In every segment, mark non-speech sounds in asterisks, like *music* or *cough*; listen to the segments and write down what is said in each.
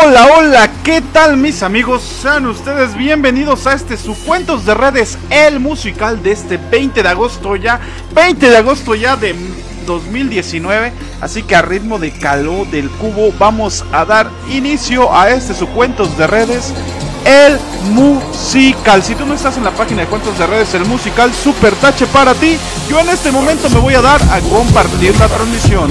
Hola, hola, ¿qué tal mis amigos? Sean ustedes bienvenidos a este su Cuentos de Redes, el musical de este 20 de agosto ya, 20 de agosto ya de 2019. Así que a ritmo de calor del cubo vamos a dar inicio a este su Cuentos de Redes, el musical. Si tú no estás en la página de Cuentos de Redes, el musical Super Tache para ti, yo en este momento me voy a dar a compartir la transmisión.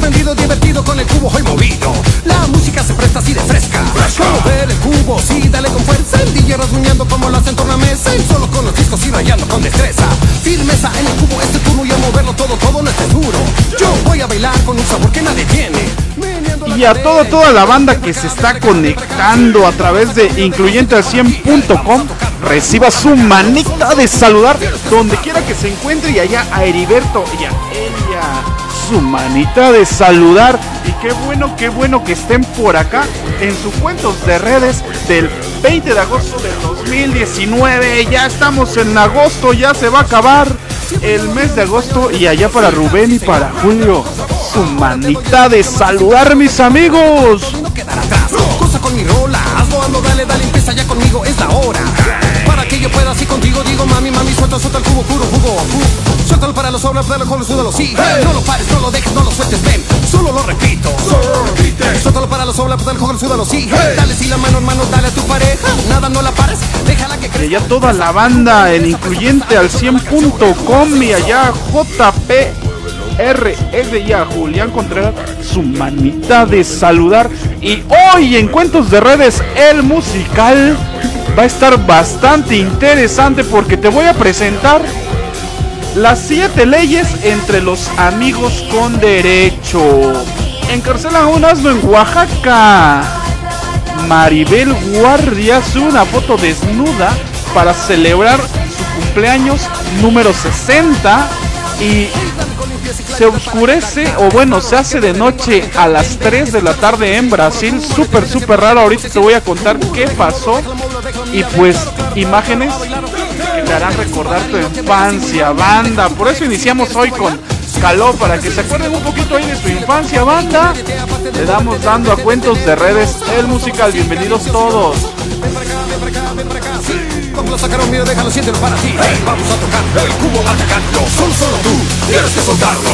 aprendido Divertido con el cubo hoy movido. La música se presta así de fresca. Como ver el cubo, sí, dale con fuerza. El DJ rasguñando como lo hacen tornamesa Y solo con los discos y rayando con destreza. Firmeza en el cubo, este turno y a moverlo todo, todo no es duro. Yo voy a bailar con un sabor que nadie tiene. Y a cadera toda, la banda que se está conectando a través de incluyenteal100.com, reciba su manita de saludar donde quiera que se encuentre y allá a Heriberto y a su manita de saludar. Y qué bueno, qué bueno que estén por acá en sus cuentos de redes del 20 de agosto del 2019, ya estamos en agosto, ya se va a acabar el mes de agosto. Y allá para Rubén y para Julio su manita de saludar mis amigos. Cosa con mi rola, ando, dale, dale, empieza ya conmigo, es la hora. Para que yo pueda así contigo, digo, mami, mami, suelta, suelta el cubo, puro jugo. Suéltalo para los sobres, para los súdalo, sí. No lo pares, no lo dejes, no lo sueltes, ven. Solo lo repito. Suéltalo para los sobres, para los súdalo, sí. Dale, sí, la mano, hermano, dale a tu pareja. Nada, no la pares, déjala que Y crezca. allá toda la banda en incluyente al 100.com y allá JPR es de ya Julián Contreras su manita de saludar y hoy en Cuentos de Redes el musical va a estar bastante interesante porque te voy a presentar las siete leyes entre los amigos con derecho. Encarcelan a un asno en Oaxaca. Maribel Guardia sube una foto desnuda para celebrar su cumpleaños número 60 y se oscurece o bueno, se hace de noche a las 3 de la tarde en Brasil. Súper, súper raro. Ahorita te voy a contar qué pasó. Y pues imágenes que te harán recordar tu infancia, banda. Por eso iniciamos hoy con calor para que se acuerden un poquito ahí de su infancia, banda. Le damos dando a cuentos de redes el musical. Bienvenidos todos. Lo sacaron, mira, déjalo, siéntelo para ti. Hey, vamos a tocar el cubo atacando. Solo, solo tú tienes que soltarlo.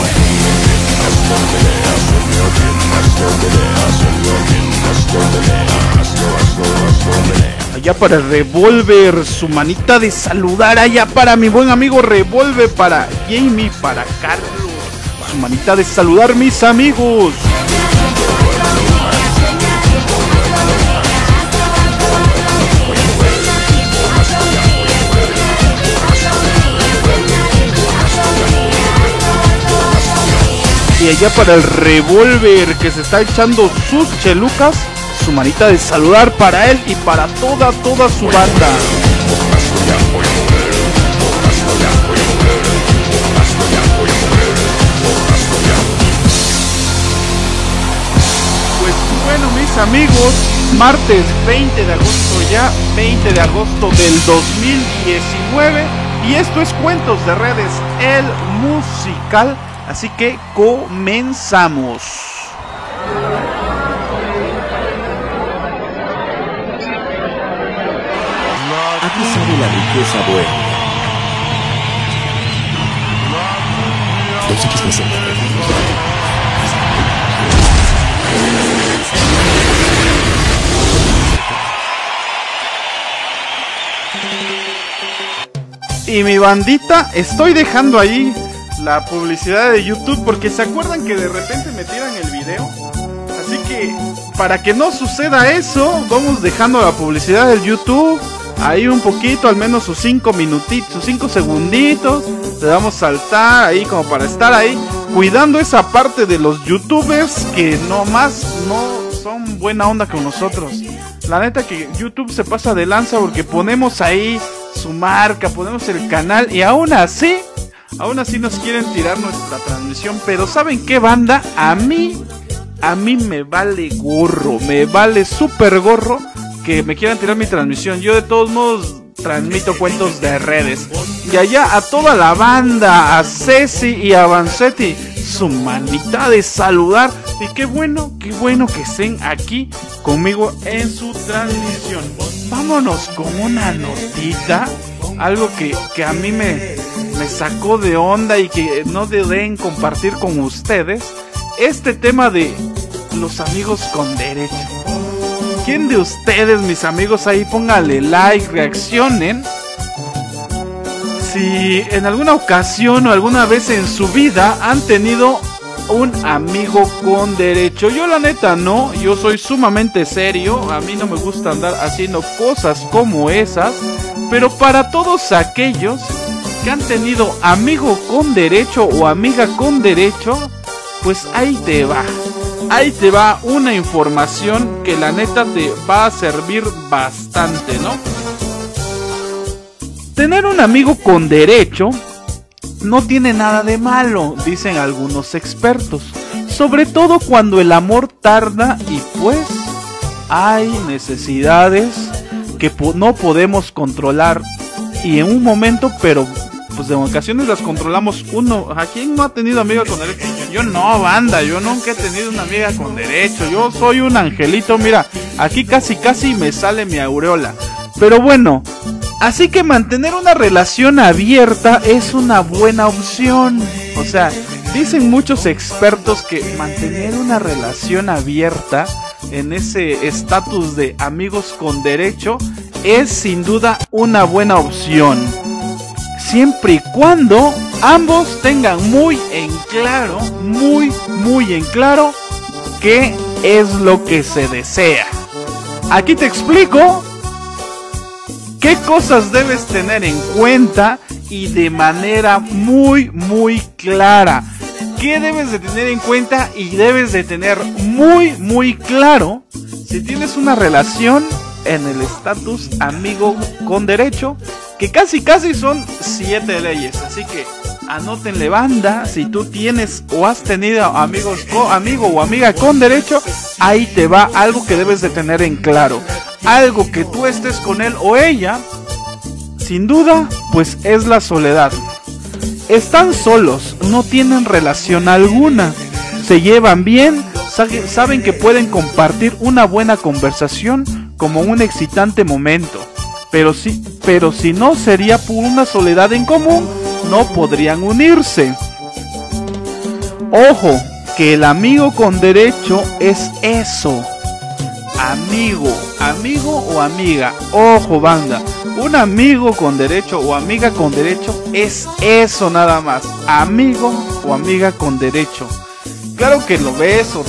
Allá para Revolver, su manita de saludar. Allá para mi buen amigo Revolver, para Jamie, para Carlos. Su manita de saludar, mis amigos. Y allá para el Revolver que se está echando sus chelucas, su manita de saludar para él y para toda, toda su banda. Pues bueno, mis amigos, martes 20 de agosto ya, 20 de agosto del 2019. Y esto es Cuentos de Redes, el musical. Así que comenzamos. Aquí sabe la riqueza buena. 2X Y mi bandita, estoy dejando ahí la publicidad de YouTube porque se acuerdan que de repente me tiran el video. Así que para que no suceda eso, vamos dejando la publicidad del YouTube. Ahí un poquito, al menos sus 5 minutitos, sus 5 segunditos. Le damos saltar ahí como para estar ahí. Cuidando esa parte de los youtubers que nomás no son buena onda con nosotros. La neta que YouTube se pasa de lanza porque ponemos ahí su marca, ponemos el canal y aún así, aún así nos quieren tirar nuestra transmisión. Pero ¿saben qué banda? A mí, a mí me vale gorro, me vale súper gorro que me quieran tirar mi transmisión. Yo de todos modos transmito cuentos de redes. Y allá a toda la banda, a Ceci y a Vanzetti, su manita de saludar. Y qué bueno, qué bueno que estén aquí conmigo en su transmisión. Vámonos con una notita, algo que, que a mí me, me sacó de onda y que no deben compartir con ustedes. Este tema de los amigos con derecho. ¿Quién de ustedes, mis amigos, ahí póngale like, reaccionen? Si en alguna ocasión o alguna vez en su vida han tenido un amigo con derecho. Yo la neta no, yo soy sumamente serio, a mí no me gusta andar haciendo cosas como esas, pero para todos aquellos que han tenido amigo con derecho o amiga con derecho, pues ahí te va ahí te va una información que la neta te va a servir bastante, ¿no? Tener un amigo con derecho no tiene nada de malo, dicen algunos expertos. Sobre todo cuando el amor tarda y pues hay necesidades que no podemos controlar y en un momento, pero pues en ocasiones las controlamos uno. ¿A quién no ha tenido amiga con derecho? Yo no, banda, yo nunca he tenido una amiga con derecho. Yo soy un angelito, mira, aquí casi casi me sale mi aureola. Pero bueno, así que mantener una relación abierta es una buena opción. O sea, dicen muchos expertos que mantener una relación abierta en ese estatus de amigos con derecho es sin duda una buena opción siempre y cuando ambos tengan muy en claro, muy, muy en claro qué es lo que se desea. Aquí te explico qué cosas debes tener en cuenta y de manera muy, muy clara. ¿Qué debes de tener en cuenta y debes de tener muy, muy claro si tienes una relación en el estatus amigo con derecho que casi casi son siete leyes. Así que anótenle banda, si tú tienes o has tenido amigos o amigo o amiga con derecho, ahí te va algo que debes de tener en claro. Algo que tú estés con él o ella, sin duda, pues es la soledad. Están solos, no tienen relación alguna, se llevan bien, saben que pueden compartir una buena conversación como un excitante momento pero si, pero si no sería por una soledad en común, no podrían unirse. Ojo, que el amigo con derecho es eso. Amigo, amigo o amiga. Ojo, banda. Un amigo con derecho o amiga con derecho es eso nada más. Amigo o amiga con derecho. Claro que lo ves o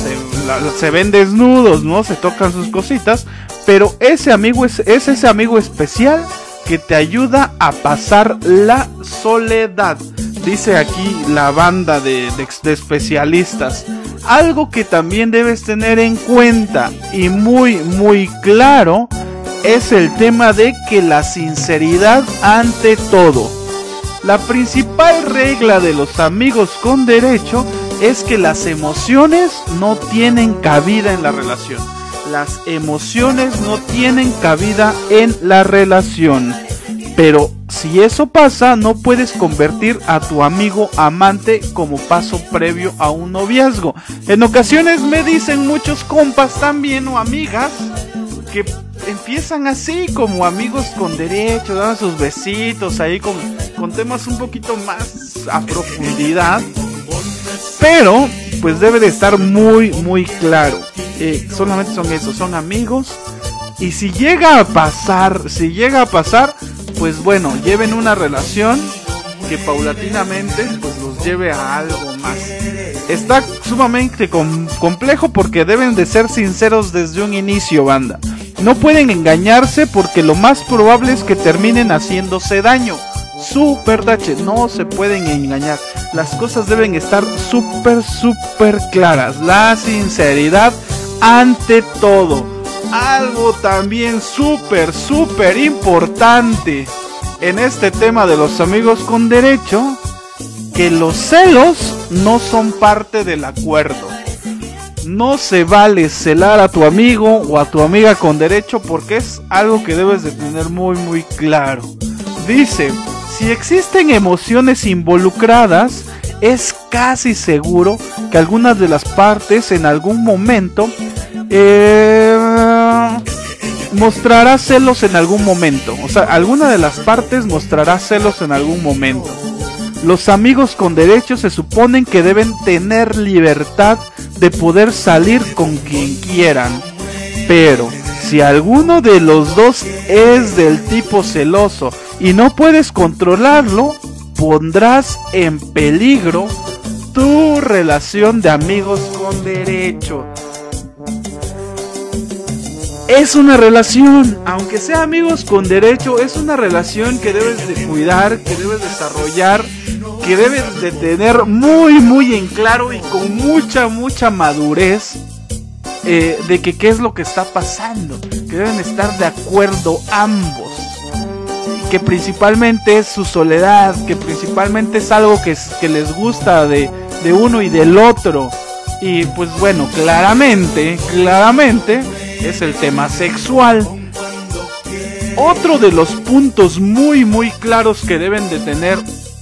se, ven desnudos, ¿no? Se tocan sus cositas. Pero ese amigo es, ese amigo especial que te ayuda a pasar la soledad. Dice aquí la banda de, de, especialistas. Algo que también debes tener en cuenta y muy muy claro es el tema de que la sinceridad ante todo. La principal regla de los amigos con derecho es que las emociones no tienen cabida en la relación las emociones no tienen cabida en la relación. Pero si eso pasa, no puedes convertir a tu amigo amante como paso previo a un noviazgo. En ocasiones me dicen muchos compas también o amigas que empiezan así como amigos con derecho, dan sus besitos ahí con, con temas un poquito más a profundidad. Pero pues debe de estar muy muy claro eh, solamente son eso, son amigos. Y si llega a pasar, si llega a pasar, pues bueno, lleven una relación que paulatinamente pues los lleve a algo más. Está sumamente complejo porque deben de ser sinceros desde un inicio, banda. No pueden engañarse porque lo más probable es que terminen haciéndose daño. Super tache, no se pueden engañar. Las cosas deben estar súper, súper claras. La sinceridad ante todo. algo también súper, súper importante en este tema de los amigos con derecho, que los celos no son parte del acuerdo. No se vale celar a tu amigo o a tu amiga con derecho porque es algo que debes de tener muy muy claro. Dice, si existen emociones involucradas, es casi seguro que algunas de las partes en algún momento eh, mostrará celos en algún momento. O sea, alguna de las partes mostrará celos en algún momento. Los amigos con derechos se suponen que deben tener libertad de poder salir con quien quieran. Pero si alguno de los dos es del tipo celoso y no puedes controlarlo, pondrás en peligro tu relación de amigos con derecho. Es una relación, aunque sea amigos con derecho, es una relación que debes de cuidar, que debes desarrollar, que debes de tener muy, muy en claro y con mucha, mucha madurez eh, de que qué es lo que está pasando, que deben estar de acuerdo ambos, que principalmente es su soledad, que principalmente es algo que, que les gusta de, de uno y del otro. Y pues bueno, claramente, claramente es el tema sexual. Otro de los puntos muy muy claros que deben de tener,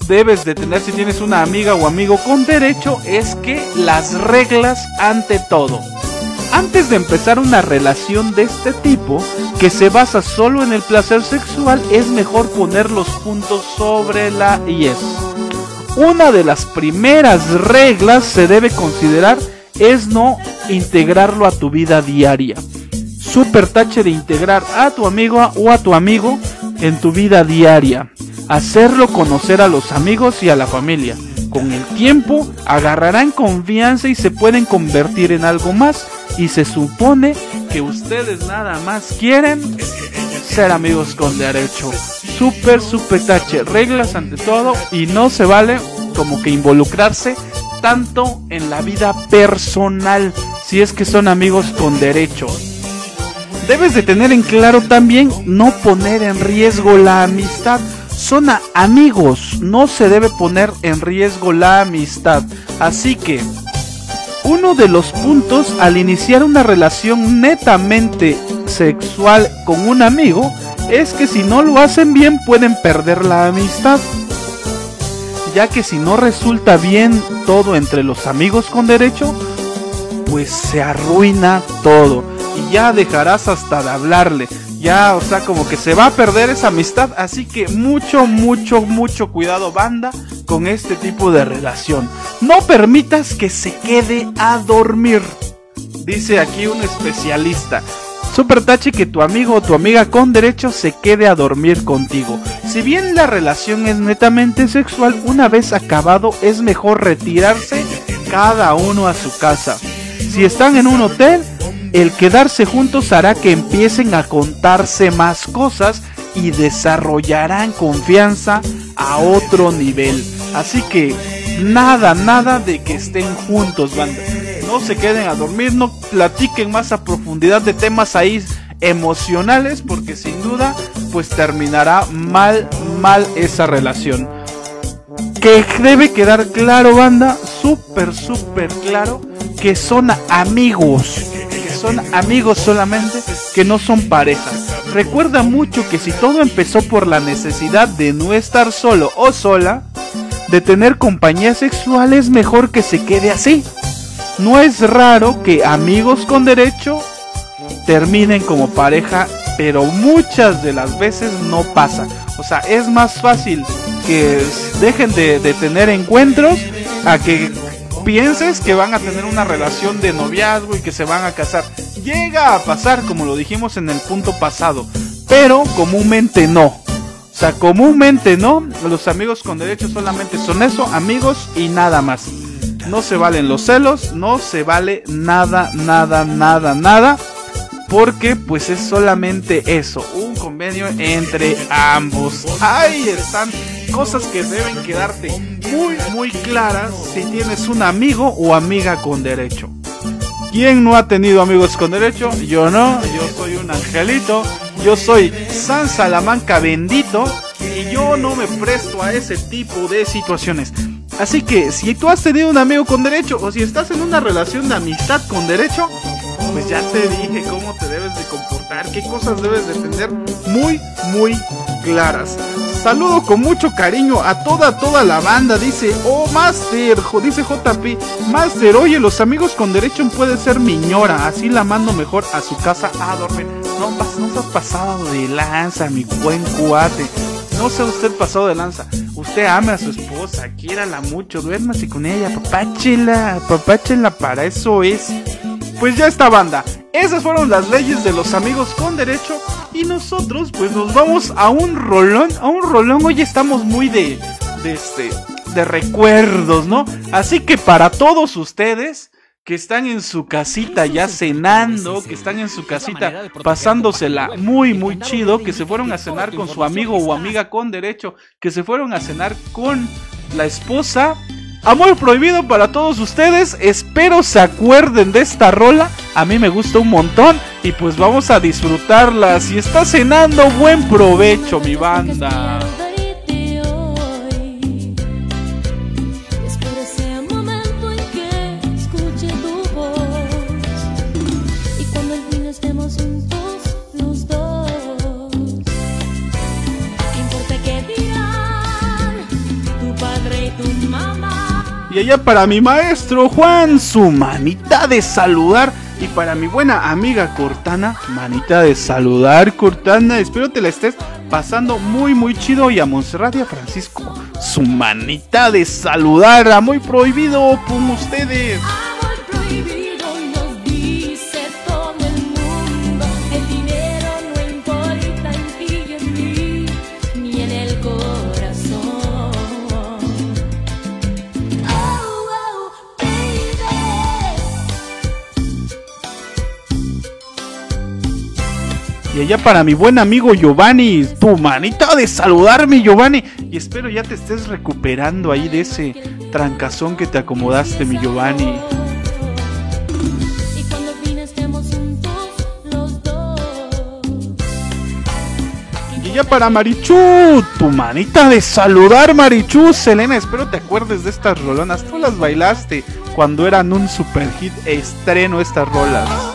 debes de tener si tienes una amiga o amigo con derecho es que las reglas ante todo. Antes de empezar una relación de este tipo, que se basa solo en el placer sexual, es mejor poner los puntos sobre la es Una de las primeras reglas se debe considerar es no integrarlo a tu vida diaria super tache de integrar a tu amigo o a tu amigo en tu vida diaria. Hacerlo conocer a los amigos y a la familia. Con el tiempo agarrarán confianza y se pueden convertir en algo más. Y se supone que ustedes nada más quieren ser amigos con derecho. Super, super tache. Reglas ante todo. Y no se vale como que involucrarse tanto en la vida personal. Si es que son amigos con derecho. Debes de tener en claro también no poner en riesgo la amistad. Son amigos, no se debe poner en riesgo la amistad. Así que, uno de los puntos al iniciar una relación netamente sexual con un amigo es que si no lo hacen bien pueden perder la amistad. Ya que si no resulta bien todo entre los amigos con derecho, pues se arruina todo y ya dejarás hasta de hablarle. Ya, o sea, como que se va a perder esa amistad. Así que mucho, mucho, mucho cuidado, banda, con este tipo de relación. No permitas que se quede a dormir. Dice aquí un especialista. Super tache que tu amigo o tu amiga con derecho se quede a dormir contigo. Si bien la relación es netamente sexual, una vez acabado es mejor retirarse cada uno a su casa. Si están en un hotel, el quedarse juntos hará que empiecen a contarse más cosas y desarrollarán confianza a otro nivel. Así que nada, nada de que estén juntos, banda. No se queden a dormir, no platiquen más a profundidad de temas ahí emocionales porque sin duda pues terminará mal, mal esa relación. Que debe quedar claro, banda, súper, súper claro, que son amigos son amigos solamente, que no son parejas. Recuerda mucho que si todo empezó por la necesidad de no estar solo o sola, de tener compañía sexual es mejor que se quede así. No es raro que amigos con derecho terminen como pareja, pero muchas de las veces no pasa. O sea, es más fácil que dejen de, de tener encuentros a que pienses que van a tener una relación de noviazgo y que se van a casar. Llega a pasar, como lo dijimos en el punto pasado, pero comúnmente no. O sea, comúnmente no. Los amigos con derechos solamente son eso, amigos y nada más. No se valen los celos, no se vale nada, nada, nada, nada. Porque pues es solamente eso, un convenio entre ambos. Ahí están cosas que deben quedarte muy, muy claras si tienes un amigo o amiga con derecho. ¿Quién no ha tenido amigos con derecho? Yo no, yo soy un angelito, yo soy San Salamanca bendito y yo no me presto a ese tipo de situaciones. Así que si tú has tenido un amigo con derecho o si estás en una relación de amistad con derecho, pues ya te dije cómo te debes de comportar, qué cosas debes de tener muy, muy claras. Saludo con mucho cariño a toda, toda la banda. Dice, oh, Master, dice JP, Master, oye, los amigos con derecho puede ser miñora, así la mando mejor a su casa a dormir. No, no se has pasado de lanza, mi buen cuate. No sea usted pasado de lanza. Usted ama a su esposa, quiérala mucho, duérmase con ella, papáchela, papáchela, para eso es. Pues ya está banda. Esas fueron las leyes de los amigos con derecho. Y nosotros pues nos vamos a un rolón. A un rolón. Hoy estamos muy de. de este. de recuerdos, ¿no? Así que para todos ustedes que están en su casita ya cenando, que están en su casita pasándosela muy muy chido, que se fueron a cenar con su amigo o amiga con derecho, que se fueron a cenar con la esposa Amor prohibido para todos ustedes. Espero se acuerden de esta rola. A mí me gusta un montón. Y pues vamos a disfrutarla. Si está cenando, buen provecho, mi banda. Y allá para mi maestro Juan, su manita de saludar. Y para mi buena amiga Cortana, manita de saludar, Cortana. Espero te la estés pasando muy, muy chido. Y a Monserrat y a Francisco, su manita de saludar. A muy prohibido con ustedes. Y allá para mi buen amigo Giovanni, tu manita de saludarme Giovanni. Y espero ya te estés recuperando ahí de ese trancazón que te acomodaste mi Giovanni. Y ya para Marichu, tu manita de saludar Marichu, Selena, espero te acuerdes de estas rolonas. Tú las bailaste cuando eran un super hit estreno estas rolas.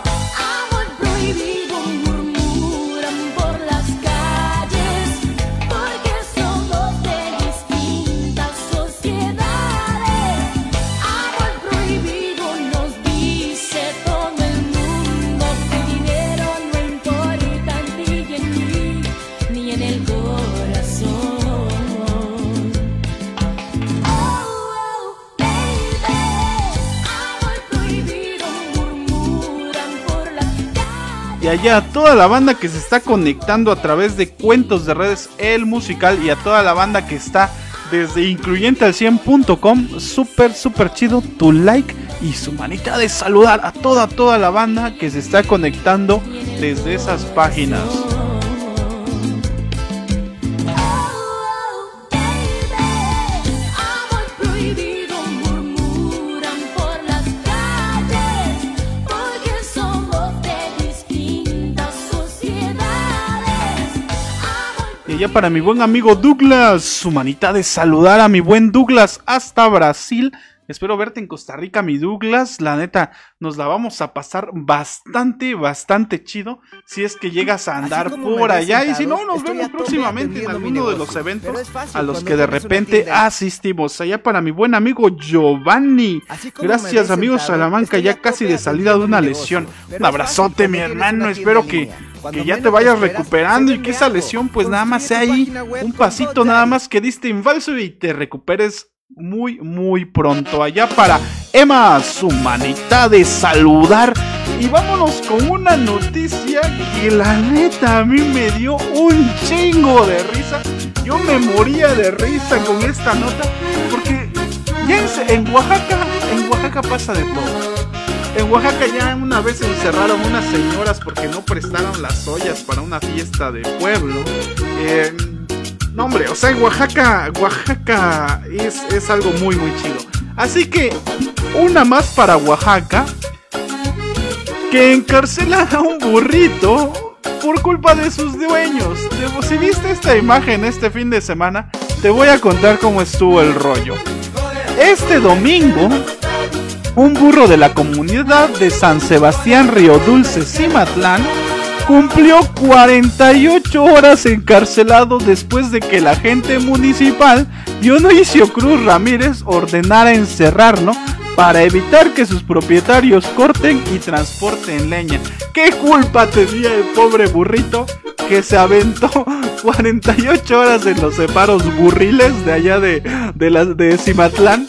Allá a toda la banda que se está conectando a través de Cuentos de Redes, el musical, y a toda la banda que está desde incluyente al 100.com, súper, súper chido, tu like y su manita de saludar a toda, toda la banda que se está conectando desde esas páginas. Ya para mi buen amigo Douglas, su manita de saludar a mi buen Douglas hasta Brasil. Espero verte en Costa Rica, mi Douglas. La neta, nos la vamos a pasar bastante, bastante chido. Si es que llegas a andar por allá. y si no, nos vemos próximamente en alguno de los eventos a los que de repente asistimos. Allá para mi buen amigo Giovanni. Gracias, amigos Salamanca, ya casi de salida de una lesión. Un abrazote, mi hermano. Espero que que ya te vayas recuperando y que esa lesión pues nada más sea ahí un pasito nada más que diste en falso y te recuperes muy muy pronto allá para Emma su manita de saludar. Y vámonos con una noticia que la neta a mí me dio un chingo de risa. Yo me moría de risa con esta nota porque ya en Oaxaca en Oaxaca pasa de todo. En Oaxaca ya una vez encerraron unas señoras porque no prestaron las ollas para una fiesta de pueblo. Eh, no hombre, o sea, Oaxaca, Oaxaca es, es algo muy muy chido. Así que una más para Oaxaca. que encarcelan a un burrito por culpa de sus dueños. Si viste esta imagen este fin de semana, te voy a contar cómo estuvo el rollo. Este domingo, un burro de la comunidad de San Sebastián Río Dulce Cimatlán cumplió 48 horas encarcelado después de que la agente municipal Dionisio Cruz Ramírez ordenara encerrarlo para evitar que sus propietarios corten y transporten leña. ¿Qué culpa tenía el pobre burrito que se aventó *laughs* 48 horas en los separos burriles de allá de, de, la, de Cimatlán?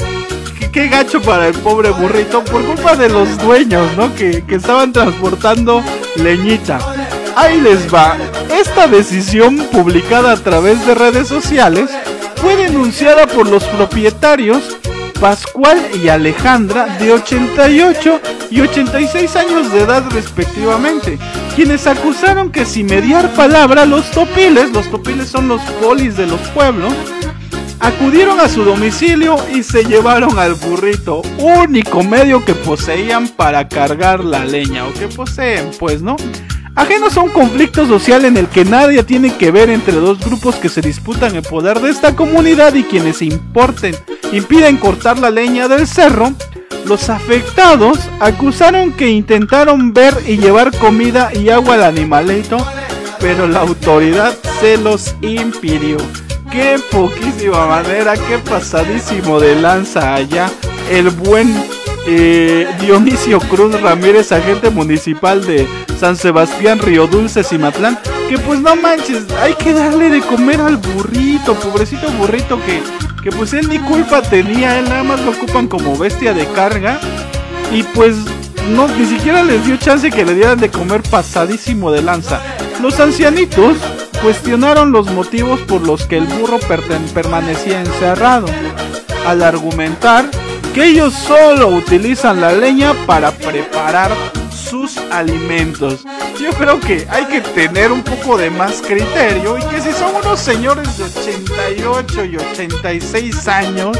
¿Qué, gacho para el pobre burrito por culpa de los dueños, ¿no? Que, que estaban transportando leñita. Ahí les va. Esta decisión publicada a través de redes sociales fue denunciada por los propietarios Pascual y Alejandra de 88 y 86 años de edad respectivamente, quienes acusaron que sin mediar palabra los topiles, los topiles son los polis de los pueblos, acudieron a su domicilio y se llevaron al burrito, único medio que poseían para cargar la leña, o que poseen, pues, ¿no? Ajenos a un conflicto social en el que nadie tiene que ver entre dos grupos que se disputan el poder de esta comunidad y quienes importen, impiden cortar la leña del cerro, los afectados acusaron que intentaron ver y llevar comida y agua al animalito, pero la autoridad se los impidió. Qué poquísima manera, qué pasadísimo de lanza allá el buen eh, Dionisio Cruz Ramírez, agente municipal de San Sebastián, Río Dulce, Cimatlán, que pues no manches, hay que darle de comer al burrito, pobrecito burrito que, que pues él ni culpa tenía, él nada más lo ocupan como bestia de carga y pues no, ni siquiera les dio chance que le dieran de comer pasadísimo de lanza. Los ancianitos cuestionaron los motivos por los que el burro permanecía encerrado, al argumentar que ellos solo utilizan la leña para preparar sus alimentos. Yo creo que hay que tener un poco de más criterio y que si son unos señores de 88 y 86 años,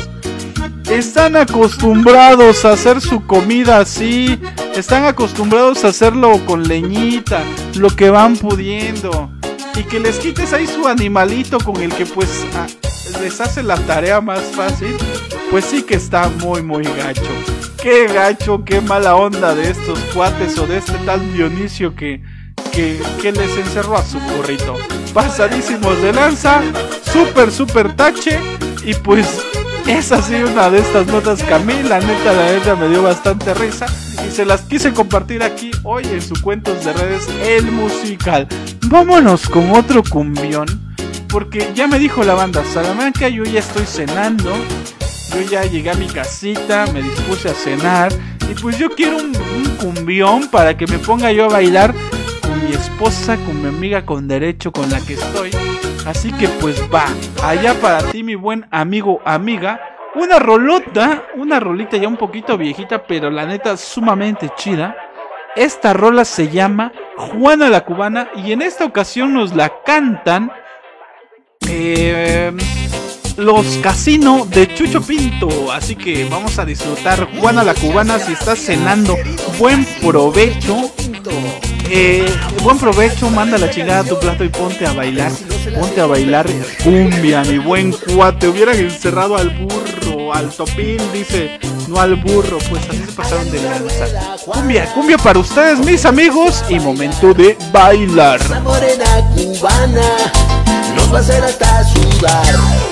están acostumbrados a hacer su comida así, están acostumbrados a hacerlo con leñita, lo que van pudiendo. Y que les quites ahí su animalito con el que pues les hace la tarea más fácil pues sí que está muy muy gacho. Qué gacho, qué mala onda de estos cuates o de este tal Dionisio que, que, que les encerró a su burrito. Pasadísimos de lanza, súper, súper tache. Y pues es así una de estas notas que a mí la neta, la neta me dio bastante risa. Y se las quise compartir aquí hoy en su cuentos de redes, el musical. Vámonos con otro cumbión. Porque ya me dijo la banda Salamanca, yo ya estoy cenando yo ya llegué a mi casita, me dispuse a cenar y pues yo quiero un, cumbión para que me ponga yo a bailar con mi esposa, con mi amiga con derecho con la que estoy. Así que pues va, allá para ti mi buen amigo, amiga, una rolota, una rolita ya un poquito viejita, pero la neta sumamente chida. Esta rola se llama Juana la Cubana y en esta ocasión nos la cantan eh, los casinos de Chucho Pinto. Así que vamos a disfrutar Juana la Cubana si estás cenando. Buen provecho. Eh, buen provecho, manda la chingada a tu plato y ponte a bailar. Ponte a bailar cumbia, mi buen cuate. Hubieran encerrado al burro, al topín, dice, no al burro. Pues así se pasaron de lanza. Cumbia, cumbia para ustedes, mis amigos. Y momento de bailar. morena cubana nos va a hacer hasta sudar.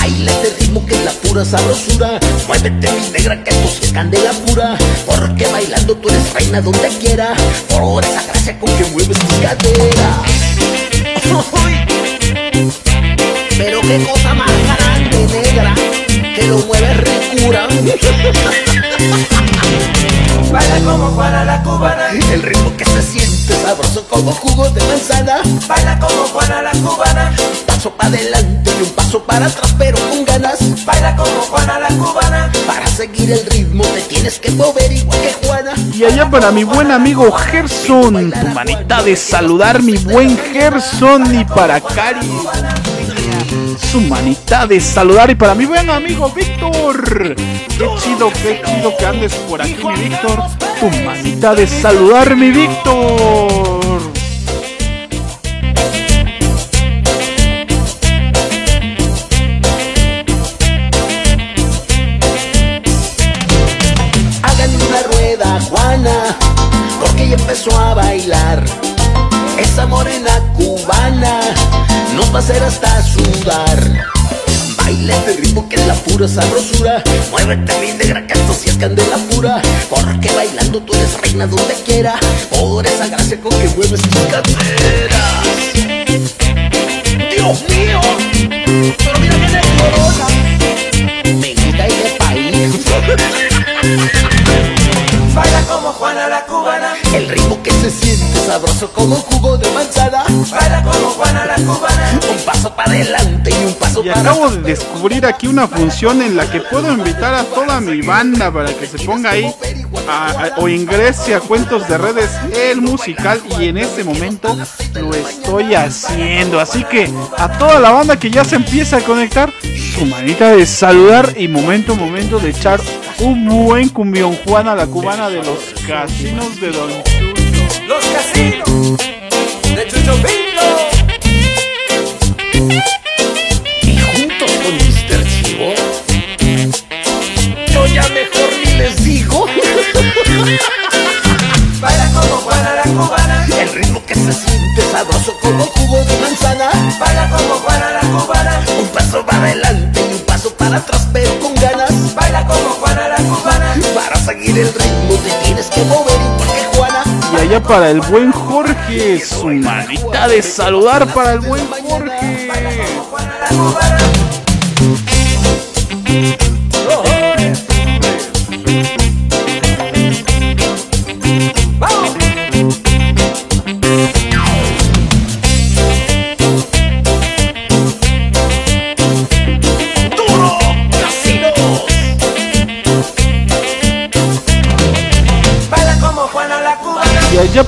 Baila este ritmo que es la pura sabrosura. Muévete mi negra que esto es candela pura. Porque bailando tú eres reina donde quiera. Por esa gracia con que mueves tu cadera *laughs* Pero qué cosa más grande negra Que lo mueve ricura Baila como Juana la cubana El ritmo que se siente sabroso como jugo de manzana Baila como Juana la cubana paso para adelante y un paso para atrás, pero con ganas. Baila como Juana la cubana. Para seguir el ritmo te tienes que mover igual que Juana. Y allá para mi buen amigo Gerson, tu manita de saludar, mi buen Gerson, y para Cari. Su manita de saludar. Y para mi buen amigo Víctor, qué chido, qué chido que andes por aquí, mi Víctor. Tu manita de saludar, mi Víctor. Hagan una rueda, Juana, porque ella empezó a bailar. Esa morena cubana nos va a hacer hasta. Este ritmo que es la pura sabrosura. Muévete mi negra que esto sí es candela pura. Porque bailando tú eres reina donde quiera. Por esa gracia con que mueves tus caderas. Dios mío, pero mira que decorosa. Me gusta ese país. *laughs* Juana la cubana, El ritmo que se siente sabroso como jugo de manzana. baila como Juana la cubana, Un paso para adelante y un paso Y para acabo de descubrir aquí una función en la que puedo invitar a toda mi banda para que se ponga ahí a- a- o ingrese a cuentos de redes el musical y en este momento lo estoy haciendo. Así que a toda la banda que ya se empieza a conectar, su manita de saludar y momento, momento de echar un buen cumbión Juana la cubana de los casinos de Don Chucho. los casinos de Chucho Pinto. Y juntos con Mr. Chivo. Yo ya mejor ni les digo. Baila como Juana la cubana, El ritmo que se siente sabroso como jugo de manzana. baila como Juana la cubana, Un paso para adelante y un paso para atrás, pero con seguir el ritmo te tienes que mover igual que Juana. Y allá para el buen Jorge, su manita de saludar para el buen Jorge.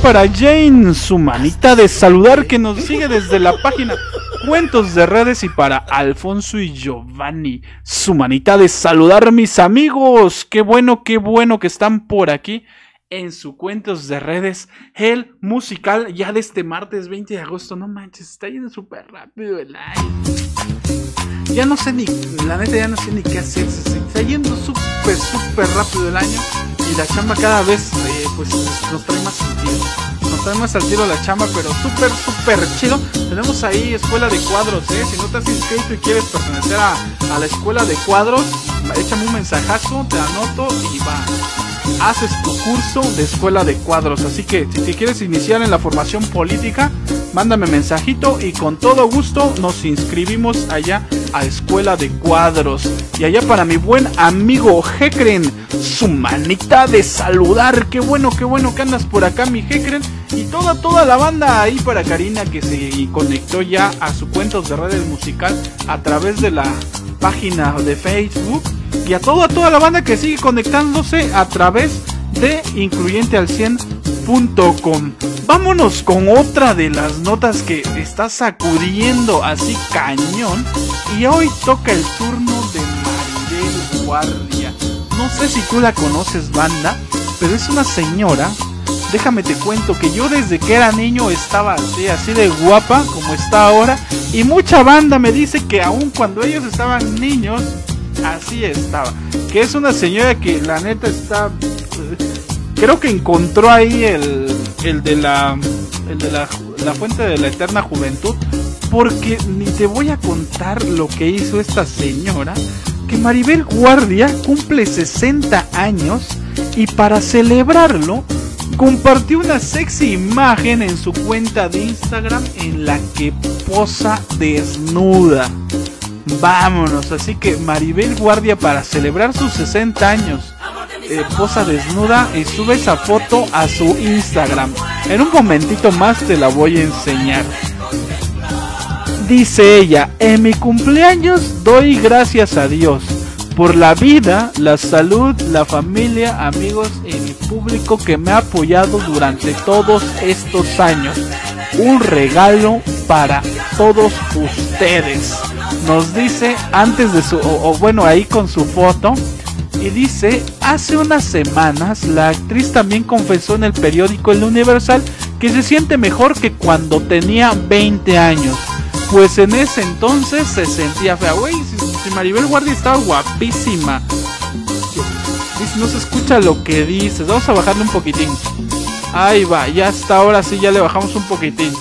Para Jane, su manita de saludar que nos sigue desde la página Cuentos de Redes y para Alfonso y Giovanni, su manita de saludar mis amigos. Qué bueno, qué bueno que están por aquí en su Cuentos de Redes, el musical ya de este martes 20 de agosto. No manches, está yendo súper rápido el año. Ya no sé ni, la neta ya no sé ni qué hacer. Se está yendo súper, súper rápido el año. Y la chamba cada vez, eh, pues, nos trae más al. Nos trae más al tiro la chamba, pero súper, súper chido. Tenemos ahí escuela de cuadros, eh. Si no te has inscrito y quieres pertenecer a, a la escuela de cuadros, échame un mensajazo, te anoto y va haces tu curso de escuela de cuadros. Así que si te quieres iniciar en la formación política, mándame mensajito y con todo gusto nos inscribimos allá a escuela de cuadros. Y allá para mi buen amigo Hekren, su manita de saludar. Qué bueno, qué bueno que andas por acá, mi Hekren. Y toda, toda la banda ahí para Karina que se conectó ya a su cuentos de redes musical a través de la página de Facebook y a toda toda la banda que sigue conectándose a través de incluyenteal100.com. Vámonos con otra de las notas que está sacudiendo así cañón y hoy toca el turno de Maribel Guardia. No sé si tú la conoces, banda, pero es una señora déjame te cuento que yo desde que era niño estaba así, así de guapa como está ahora. Y mucha banda me dice que aun cuando ellos estaban niños, así estaba. Que es una señora que la neta está... Creo que encontró ahí el, el de la... El de la, la fuente de la eterna juventud. Porque ni te voy a contar lo que hizo esta señora. Que Maribel Guardia cumple 60 años. Y para celebrarlo, compartió una sexy imagen en su cuenta de Instagram en la que posa desnuda. Vámonos, así que Maribel Guardia para celebrar sus 60 años eh, posa desnuda y sube esa foto a su Instagram. En un momentito más te la voy a enseñar. Dice ella, en mi cumpleaños doy gracias a Dios por la vida, la salud, la familia, amigos y mi público que me ha apoyado durante todos estos años. Un regalo para todos ustedes. nos dice antes de su, o, bueno, ahí con su foto, y dice, hace unas semanas la actriz también confesó en el periódico El Universal que se siente mejor que cuando tenía 20 años. Pues en ese entonces se sentía fea. Güey, si, Maribel Guardia estaba guapísima. No se escucha lo que dices. Vamos a bajarle un poquitín. Ahí va, ya hasta ahora sí ya le bajamos un poquitín.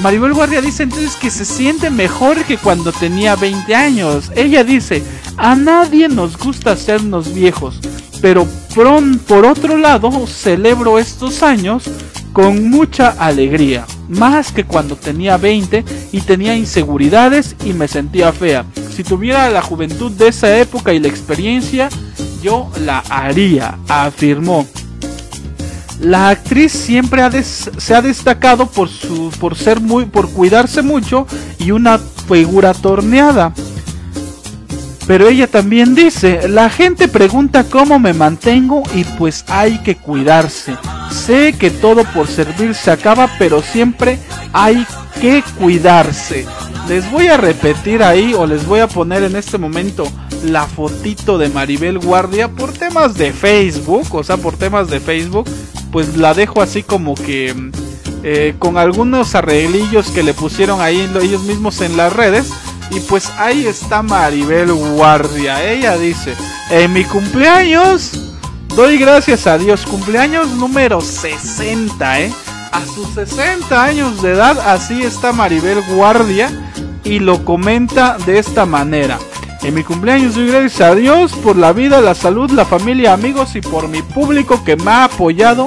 Maribel Guardia dice entonces que se siente mejor que cuando tenía 20 años. Ella dice, a nadie nos gusta hacernos viejos, pero por otro lado celebro estos años con mucha alegría, más que cuando tenía 20 y tenía inseguridades y me sentía fea. Si tuviera la juventud de esa época y la experiencia, yo la haría, afirmó. La actriz siempre se ha destacado por su por ser muy por cuidarse mucho y una figura torneada. Pero ella también dice, la gente pregunta cómo me mantengo y pues hay que cuidarse. Sé que todo por servir se acaba, pero siempre hay que cuidarse. Les voy a repetir ahí o les voy a poner en este momento la fotito de Maribel Guardia por temas de Facebook, o sea, por temas de Facebook, pues la dejo así como que eh, con algunos arreglillos que le pusieron ahí lo- ellos mismos en las redes. Y pues ahí está Maribel Guardia. Ella dice, en mi cumpleaños, doy gracias a Dios, cumpleaños número 60, ¿eh? A sus 60 años de edad, así está Maribel Guardia y lo comenta de esta manera. En mi cumpleaños doy gracias a Dios por la vida, la salud, la familia, amigos y por mi público que me ha apoyado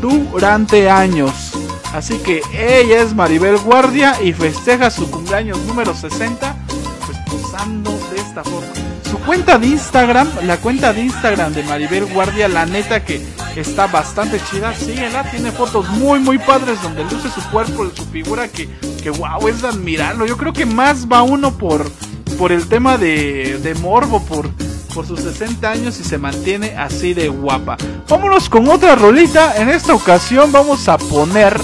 durante años. Así que ella es Maribel Guardia y festeja su cumpleaños número 60 de esta forma. Su cuenta de Instagram, la cuenta de Instagram de Maribel Guardia, la neta que está bastante chida. Síguela, tiene fotos muy muy padres donde luce su cuerpo, su figura que, que wow, es de admirarlo. Yo creo que más va uno por, por el tema de, de morbo, por, por sus 60 años y se mantiene así de guapa. Vámonos con otra rolita. En esta ocasión vamos a poner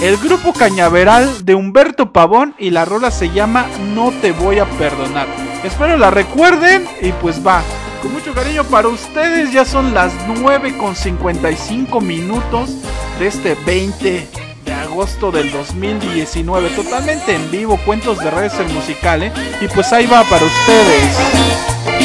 el grupo Cañaveral de Humberto Pavón y la rola se llama No te voy a perdonar. Espero la recuerden y pues va. Con mucho cariño para ustedes, ya son las 9 con 55 minutos de este 20 de agosto del 2019. Totalmente en vivo, cuentos de redes el musical, ¿eh? Y pues ahí va para ustedes.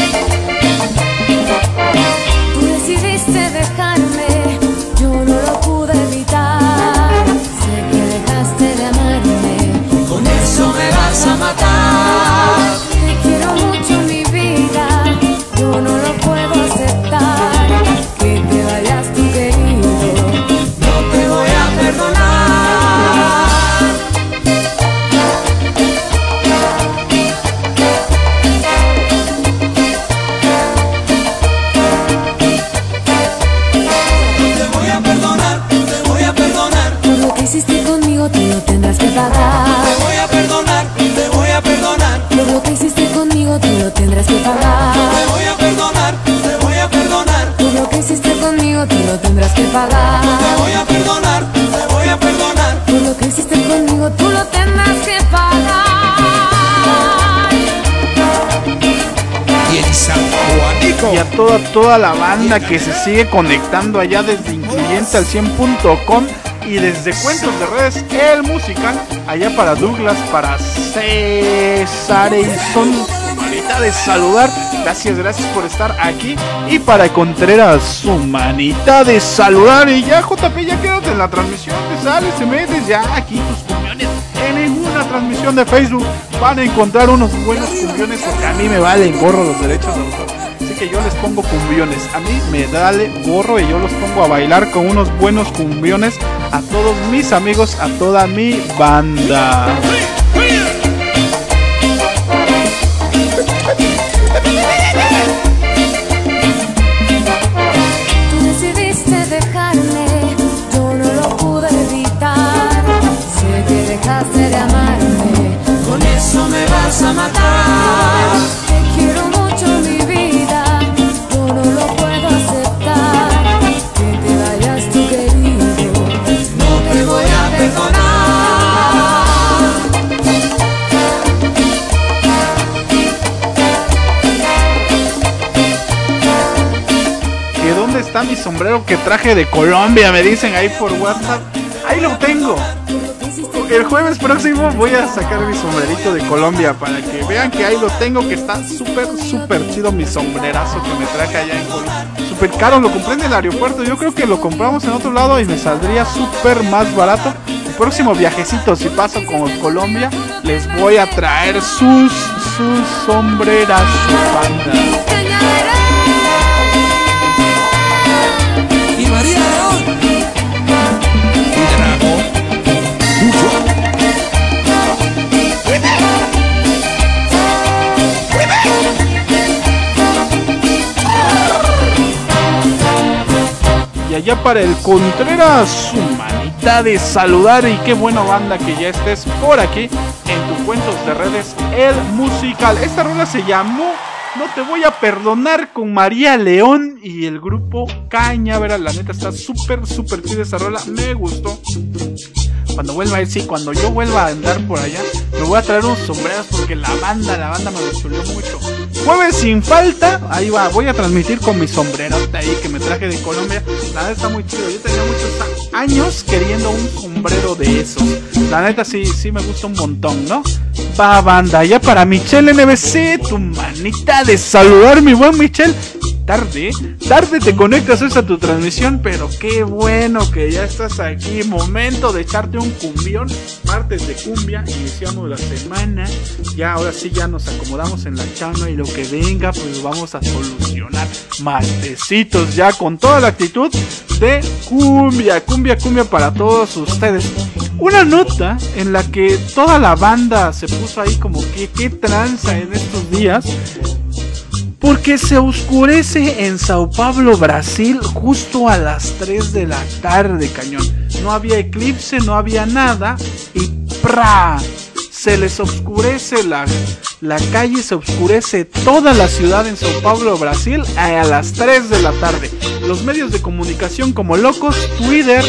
Toda la banda que se sigue conectando allá desde incluyente al 100.com y desde cuentos de redes el musical allá para Douglas para César y son manita de saludar. Gracias gracias por estar aquí. Y para Contreras su manita de saludar. Y ya JP ya quédate en la transmisión te sales te metes ya aquí tus cumbiones. En ninguna transmisión de Facebook van a encontrar unos buenos cumbiones porque a mí me valen gorro los derechos de autor yo les pongo cumbiones. A mí me dale gorro y yo los pongo a bailar con unos buenos cumbiones a todos mis amigos, a toda mi banda. Tú decidiste dejarme, yo no lo pude evitar. Sé que dejaste de amarme, Con eso me vas a matar. Sombrero que traje de Colombia? Me dicen ahí por WhatsApp. Ahí lo tengo. El jueves próximo voy a sacar mi sombrerito de Colombia para que vean que ahí lo tengo, que está súper, súper chido mi sombrerazo que me traje allá en Colombia. Súper caro, lo compré en el aeropuerto. Yo creo que lo compramos en otro lado y me saldría súper más barato. El próximo viajecito, si paso con Colombia, les voy a traer sus, sus sombreras, sus bandas. Allá para el Contreras, su manita de saludar y qué buena banda que ya estés por aquí en tu cuentos de redes, el musical. Esta rola se llamó No te voy a perdonar con María León y el grupo Cañaveral. La neta está súper, súper chida esa rola, me gustó. Cuando vuelva a ir, sí, cuando yo vuelva a andar por allá, me voy a traer unos sombreros porque la banda, la banda me lo mucho. Jueves sin falta, ahí va, voy a transmitir con mi sombrero de ahí que me traje de Colombia. La neta está muy chido, yo tenía muchos años queriendo un sombrero de esos. La neta sí, sí me gusta un montón, ¿no? Va banda, ya para Michelle NBC, tu manita de saludar, mi buen Michelle. Tarde, tarde te conectas a tu transmisión, pero qué bueno que ya estás aquí. Momento de echarte un cumbión, martes de cumbia, iniciamos la semana. Ya ahora sí ya nos acomodamos en la chama y lo que venga, pues lo vamos a solucionar. Martesitos ya con toda la actitud de cumbia, cumbia, cumbia para todos ustedes. Una nota en la que toda la banda se puso ahí como que qué tranza en estos días. Porque se oscurece en Sao Paulo, Brasil, justo a las 3 de la tarde, cañón. No había eclipse, no había nada. Y ¡pra! Se les oscurece la, la calle, se oscurece toda la ciudad en Sao Paulo, Brasil, a las 3 de la tarde. Los medios de comunicación como locos, Twitter,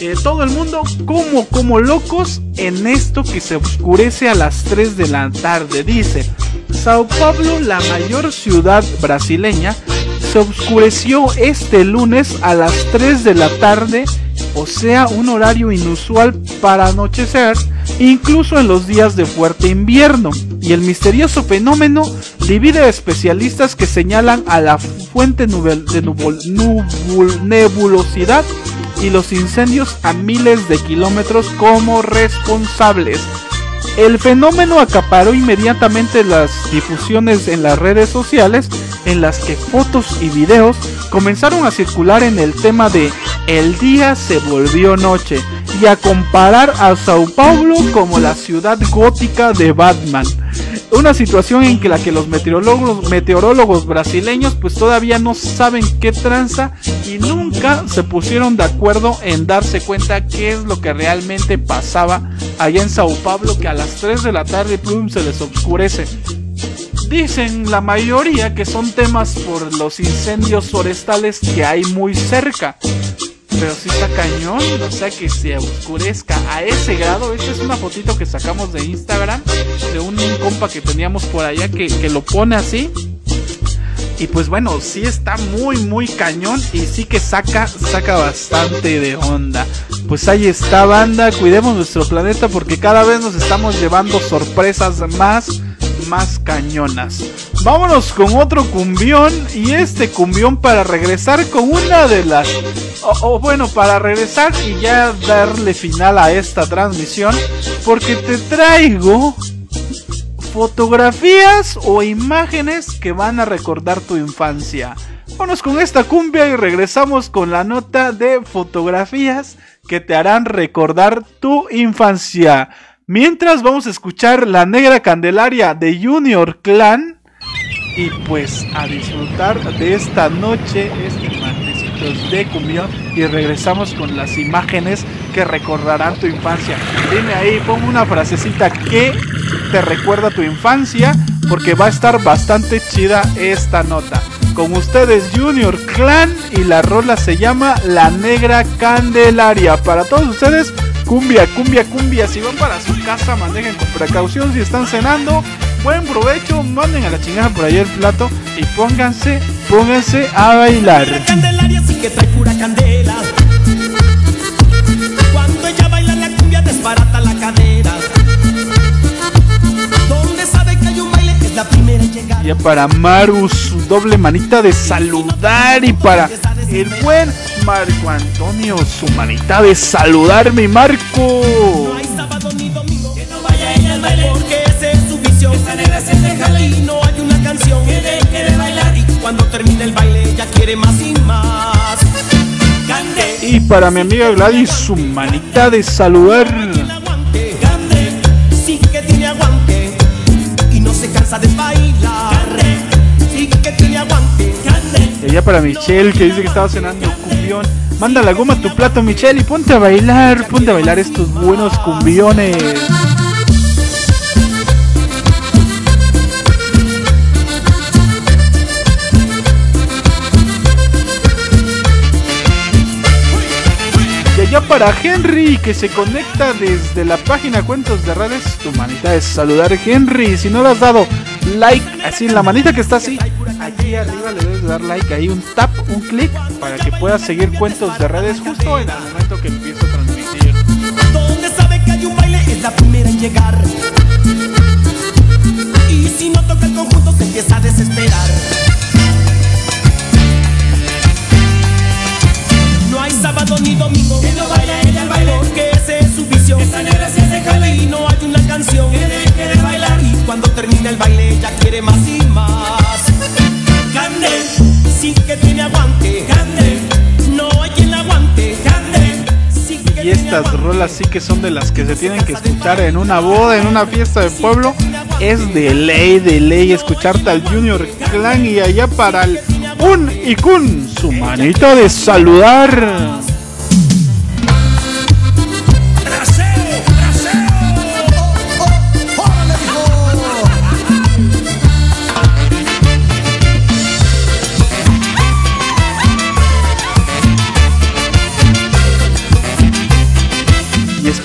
eh, todo el mundo como, como locos en esto que se oscurece a las 3 de la tarde. Dice, Sao Paulo, la mayor ciudad brasileña, se oscureció este lunes a las 3 de la tarde, o sea, un horario inusual para anochecer, incluso en los días de fuerte invierno. Y el misterioso fenómeno divide a especialistas que señalan a la fuente nubel- de nebulosidad y los incendios a miles de kilómetros como responsables. El fenómeno acaparó inmediatamente las difusiones en las redes sociales en las que fotos y videos comenzaron a circular en el tema de El día se volvió noche y a comparar a Sao Paulo como la ciudad gótica de Batman. Una situación en que la que los meteorólogos, meteorólogos brasileños pues todavía no saben qué tranza y nunca se pusieron de acuerdo en darse cuenta qué es lo que realmente pasaba allá en Sao Paulo que a las 3 de la tarde plum se les oscurece. Dicen la mayoría que son temas por los incendios forestales que hay muy cerca. Pero si está cañón, o sea que se oscurezca a ese grado. Esta es una fotito que sacamos de Instagram de un compa que teníamos por allá que, que lo pone así. Y pues bueno, sí está muy muy cañón y sí que saca saca bastante de onda. Pues ahí está banda, cuidemos nuestro planeta porque cada vez nos estamos llevando sorpresas más más cañonas. Vámonos con otro cumbión y este cumbión para regresar con una de las o, bueno, para regresar y ya darle final a esta transmisión porque te traigo fotografías o imágenes que van a recordar tu infancia. Vámonos con esta cumbia y regresamos con la nota de fotografías que te harán recordar tu infancia. Mientras vamos a escuchar La Negra Candelaria de Junior Clan y pues a disfrutar de esta noche, este martesitos de cumbión y regresamos con las imágenes que recordarán tu infancia. Dime ahí, pon una frasecita que te recuerda tu infancia porque va a estar bastante chida esta nota. Con ustedes Junior Clan y la rola se llama La Negra Candelaria. Para todos ustedes, cumbia, cumbia, cumbia. Si van para su casa, manejen con precaución si están cenando buen provecho, manden a la chingada por ahí el plato y pónganse, pónganse a bailar. La Candelaria sí que trae pura candela. Primera en llegar. Ya para Maru su doble manita de saludar y para el buen Marco Antonio su manita de saludar mi Marco. No hay sábado ni domingo que no vaya ella al baile porque ese es su visión. Esa negra se deja y no hay una canción que de quiere bailar y cuando termina el baile ella quiere más y más. Cande, Y para mi amiga Gladys su manita de saludar. Para Michelle que dice que estaba cenando cumbión. Manda la goma a tu plato Michelle y ponte a bailar, ponte a bailar estos buenos cumbiones. Y allá para Henry que se conecta desde la página Cuentos de Redes. Tu manita es saludar Henry. Si no le has dado like, así en la manita que está así, arriba le debes de dar like ahí, un tap, un clic para que puedas seguir Cuentos de Redes justo en el momento que empiezo a transmitir. Donde sabe que hay un baile es la primera en llegar. Y si no toca el conjunto se empieza a desesperar. No hay sábado ni domingo que no vaya ella al baile porque ese es su visión. Esa negra se deja y no hay una canción que querer bailar. Y cuando termina el baile ella quiere más. Sí que tiene aguante. Cande, no hay quien la aguante. Cande, sí que Y estas aguante. rolas sí que son de las que se tienen que escuchar en una boda, en una fiesta de pueblo. Es de ley, de ley escucharte al Junior Clan y allá para el Un y Kun, su manita de saludar.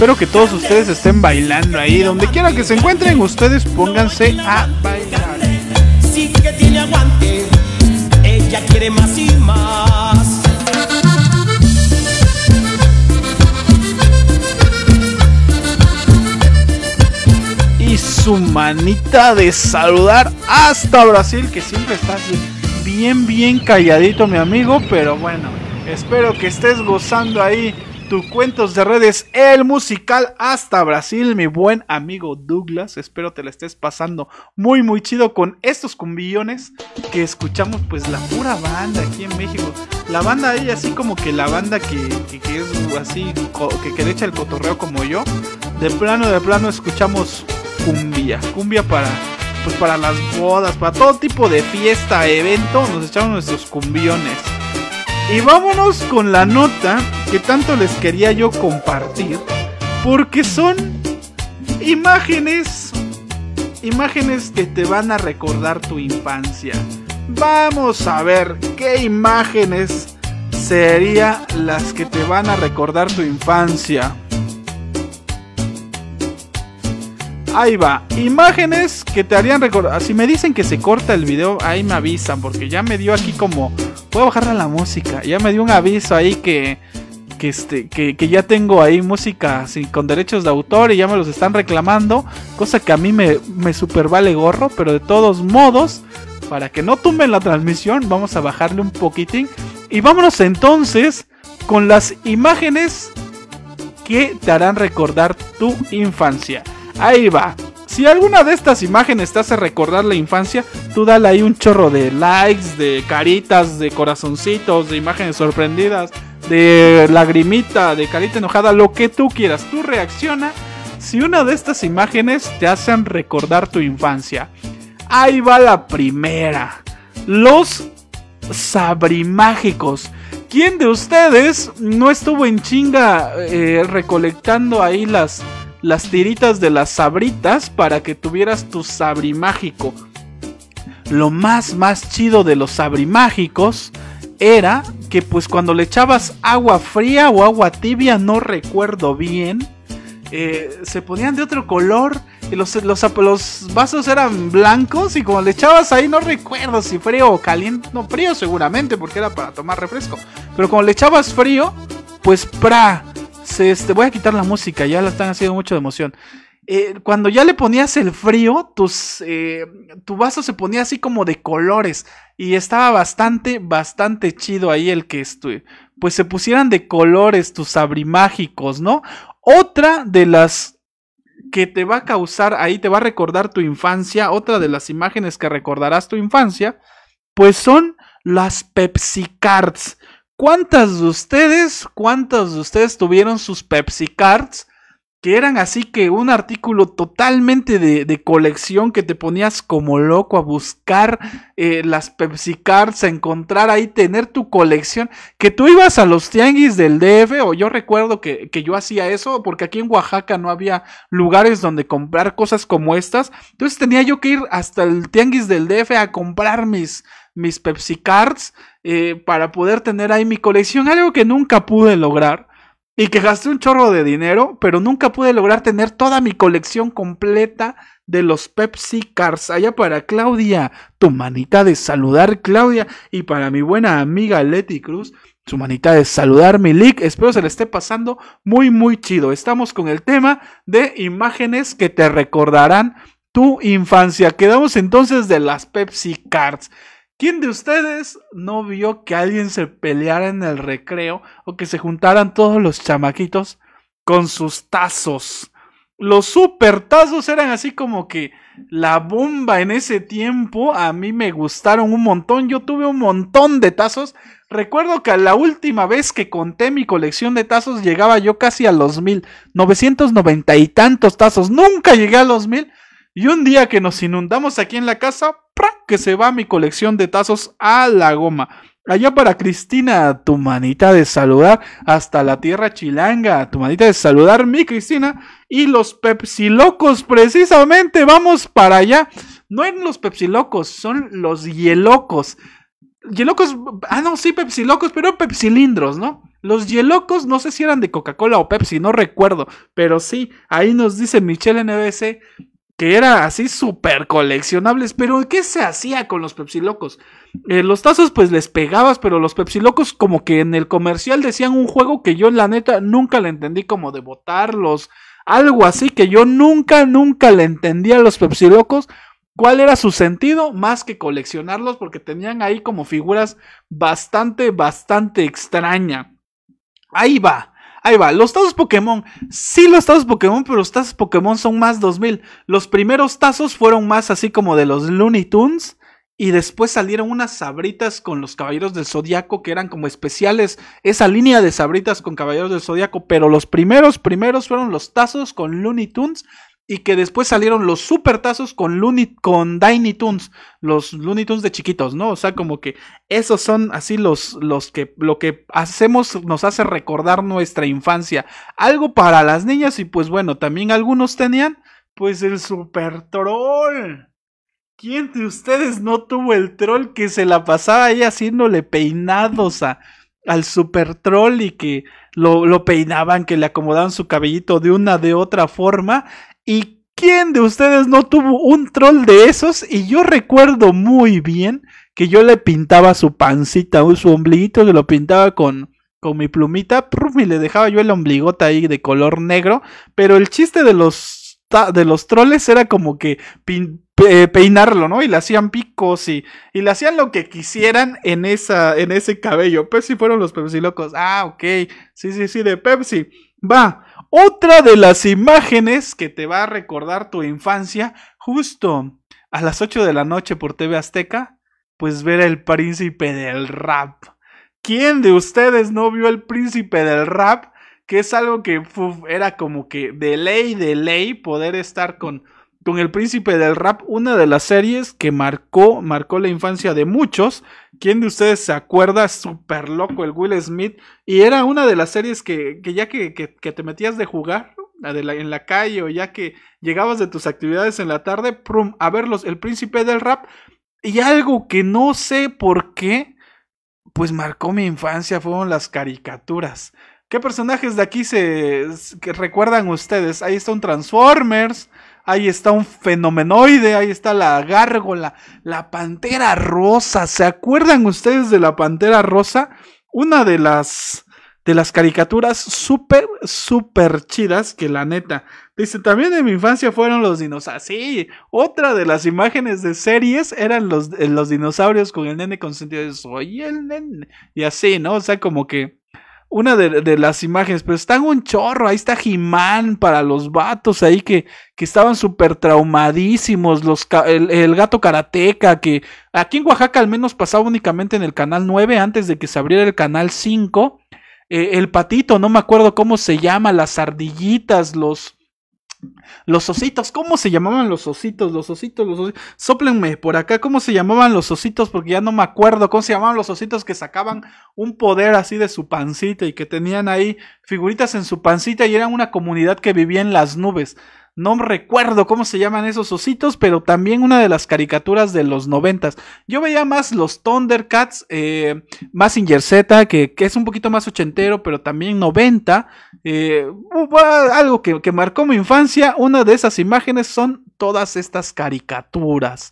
Espero que todos ustedes estén bailando ahí. Donde quiera que se encuentren, ustedes pónganse a bailar. Y. Y su manita de saludar hasta Brasil, que siempre está así bien, bien calladito, mi amigo. Pero bueno, espero que estés gozando ahí cuentos de redes, el musical hasta Brasil, mi buen amigo Douglas. Espero te la estés pasando muy, muy chido con estos cumbillones que escuchamos, pues la pura banda aquí en México. La banda ahí, así como que la banda que, que- que es así, que, que le echa el cotorreo como yo. De plano, de plano escuchamos cumbia. Cumbia para, pues para las bodas, para todo tipo de fiesta, evento. Nos echamos nuestros cumbiones. Y vámonos con la nota que tanto les quería yo compartir. Porque son imágenes. Imágenes que te van a recordar tu infancia. Vamos a ver qué imágenes serían las que te van a recordar tu infancia. Ahí va, imágenes que te harían recordar. Si me dicen que se corta el video, ahí me avisan, porque ya me dio aquí como. Puedo bajarle la música. Ya me dio un aviso ahí que. Que, este, que, que ya tengo ahí música con derechos de autor y ya me los están reclamando. Cosa que a mí me, me super vale gorro, pero de todos modos, para que no tumben la transmisión, vamos a bajarle un poquitín. Y vámonos entonces con las imágenes que te harán recordar tu infancia. Ahí va. Si alguna de estas imágenes te hace recordar la infancia, tú dale ahí un chorro de likes, de caritas, de corazoncitos, de imágenes sorprendidas, de lagrimita, de carita enojada, lo que tú quieras. Tú reacciona si una de estas imágenes te hacen recordar tu infancia. Ahí va la primera. Los sabrimágicos. ¿Quién de ustedes no estuvo en chinga eh, recolectando ahí las, las tiritas de las sabritas para que tuvieras tu sabrimágico? Lo más más chido de los sabrimágicos era que pues cuando le echabas agua fría o agua tibia, no recuerdo bien, eh, se ponían de otro color. y los, los, los vasos eran blancos y como le echabas ahí, no recuerdo si frío o caliente, no frío seguramente porque era para tomar refresco, pero como le echabas frío, pues pra, este, voy a quitar la música, ya la están haciendo mucho de emoción. Eh, cuando ya le ponías el frío, tus, eh, tu vaso se ponía así como de colores y estaba bastante, bastante chido ahí el que estu- pues se pusieran de colores tus abrimágicos, ¿no? Otra de las que te va a causar, ahí te va a recordar tu infancia, otra de las imágenes que recordarás tu infancia, pues son las Pepsi Cards. ¿Cuántas de ustedes, cuántos de ustedes tuvieron sus Pepsi Cards? Que eran así que un artículo totalmente de, de colección que te ponías como loco a buscar eh, las Pepsi Cards, a encontrar ahí, tener tu colección. Que tú ibas a los tianguis del DF, o yo recuerdo que, que yo hacía eso, porque aquí en Oaxaca no había lugares donde comprar cosas como estas. Entonces tenía yo que ir hasta el tianguis del DF a comprar mis, mis Pepsi Cards eh, para poder tener ahí mi colección, algo que nunca pude lograr. Y que gasté un chorro de dinero, pero nunca pude lograr tener toda mi colección completa de los Pepsi Cards. Allá para Claudia, tu manita de saludar, Claudia. Y para mi buena amiga Leti Cruz, su manita de saludar, Milik. Espero se le esté pasando muy, muy chido. Estamos con el tema de imágenes que te recordarán tu infancia. Quedamos entonces de las Pepsi Cards. ¿Quién de ustedes no vio que alguien se peleara en el recreo o que se juntaran todos los chamaquitos con sus tazos? Los super tazos eran así como que la bomba en ese tiempo. A mí me gustaron un montón. Yo tuve un montón de tazos. Recuerdo que la última vez que conté mi colección de tazos llegaba yo casi a los mil. 990 y tantos tazos. Nunca llegué a los mil. Y un día que nos inundamos aquí en la casa, ¡pra! que se va mi colección de tazos a la goma. Allá para Cristina, tu manita de saludar hasta la tierra chilanga, tu manita de saludar, mi Cristina. Y los Pepsi Locos, precisamente, vamos para allá. No eran los Pepsi Locos, son los Hielocos. Hielocos, ah no, sí, Pepsi Locos, pero Pepsilindros, ¿no? Los Hielocos, no sé si eran de Coca-Cola o Pepsi, no recuerdo, pero sí, ahí nos dice Michelle NBC que era así súper coleccionables, pero ¿qué se hacía con los Pepsi Locos? Eh, los tazos pues les pegabas, pero los Pepsi Locos como que en el comercial decían un juego que yo la neta nunca le entendí como de botarlos, algo así que yo nunca, nunca le entendí a los Pepsi Locos. ¿Cuál era su sentido? Más que coleccionarlos porque tenían ahí como figuras bastante, bastante extraña. Ahí va. Ahí va, los tazos Pokémon. Sí, los tazos Pokémon, pero los tazos Pokémon son más 2000. Los primeros tazos fueron más así como de los Looney Tunes. Y después salieron unas sabritas con los Caballeros del Zodiaco que eran como especiales. Esa línea de sabritas con Caballeros del Zodiaco. Pero los primeros, primeros fueron los tazos con Looney Tunes. Y que después salieron los super tazos con Looney, con Tiny Toons, los Looney Tunes de chiquitos, ¿no? O sea, como que esos son así los, los que lo que hacemos nos hace recordar nuestra infancia. Algo para las niñas y pues bueno, también algunos tenían pues el super troll. ¿Quién de ustedes no tuvo el troll que se la pasaba ahí haciéndole peinados a, al super troll y que lo, lo peinaban, que le acomodaban su cabellito de una de otra forma? ¿Y quién de ustedes no tuvo un troll de esos? Y yo recuerdo muy bien que yo le pintaba su pancita, su ombliguito, que lo pintaba con, con mi plumita, y le dejaba yo el ombligote ahí de color negro. Pero el chiste de los, de los troles era como que peinarlo, ¿no? Y le hacían picos y, y le hacían lo que quisieran en, esa, en ese cabello. Pues si fueron los Pepsi locos. Ah, ok. Sí, sí, sí, de Pepsi. Va. Otra de las imágenes que te va a recordar tu infancia, justo a las 8 de la noche por TV Azteca, pues ver el príncipe del rap. ¿Quién de ustedes no vio el príncipe del rap? Que es algo que uf, era como que de ley, de ley, poder estar con, con el príncipe del rap, una de las series que marcó, marcó la infancia de muchos. ¿Quién de ustedes se acuerda? Súper loco el Will Smith. Y era una de las series que, que ya que, que, te metías de jugar en la calle o ya que llegabas de tus actividades en la tarde, prum, a verlos, el príncipe del rap. Y algo que no sé por qué, pues marcó mi infancia, fueron las caricaturas. ¿Qué personajes de aquí se que recuerdan ustedes? Ahí está un Transformers, ahí está un fenomenoide, ahí está la gárgola, la pantera rosa. ¿Se acuerdan ustedes de la pantera rosa? Una de las de las caricaturas súper, súper chidas que la neta. Dice, también en mi infancia fueron los dinosaurios. Sí, otra de las imágenes de series eran los, eh, los dinosaurios con el nene consentido de soy el nene. Y así, ¿no? O sea, como que una de, las imágenes, pero están un chorro, ahí está Jimán para los vatos ahí que, que estaban súper traumadísimos, los, el gato karateca, que aquí en Oaxaca al menos pasaba únicamente en el canal 9 antes de que se abriera el canal 5. Eh, el patito, no me acuerdo cómo se llama, las ardillitas, los... Los ositos, ¿cómo se llamaban los ositos? Los ositos, los ositos. Sóplenme por acá, ¿cómo se llamaban los ositos? Porque ya no me acuerdo cómo se llamaban los ositos que sacaban un poder así de su pancita y que tenían ahí figuritas en su pancita y eran una comunidad que vivía en las nubes. No recuerdo cómo se llaman esos ositos, pero también una de las caricaturas de los noventas. Yo veía más los Thundercats, eh, Mazinger Z, que, que es un poquito más ochentero, pero también noventa. Eh, algo que, que marcó mi infancia. Una de esas imágenes son todas estas caricaturas.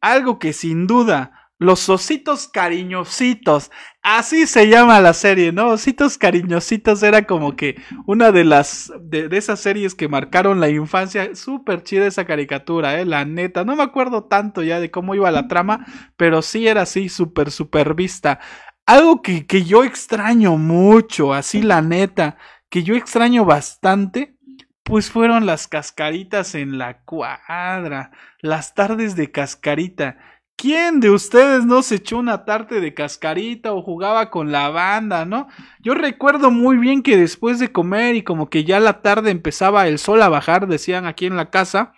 Algo que sin duda, los ositos cariñositos, así se llama la serie, ¿no? Ositos cariñositos era como que una de las, de, esas series que marcaron la infancia. Súper chida esa caricatura, ¿eh? La neta. No me acuerdo tanto ya de cómo iba la trama, pero sí era así, súper, súper vista. Algo que, que yo extraño mucho, así la neta, que yo extraño bastante, pues fueron las cascaritas en la cuadra, las tardes de cascarita. ¿Quién de ustedes no se echó una tarde de cascarita o jugaba con la banda, no? Yo recuerdo muy bien que después de comer y como que ya la tarde empezaba el sol a bajar, decían aquí en la casa,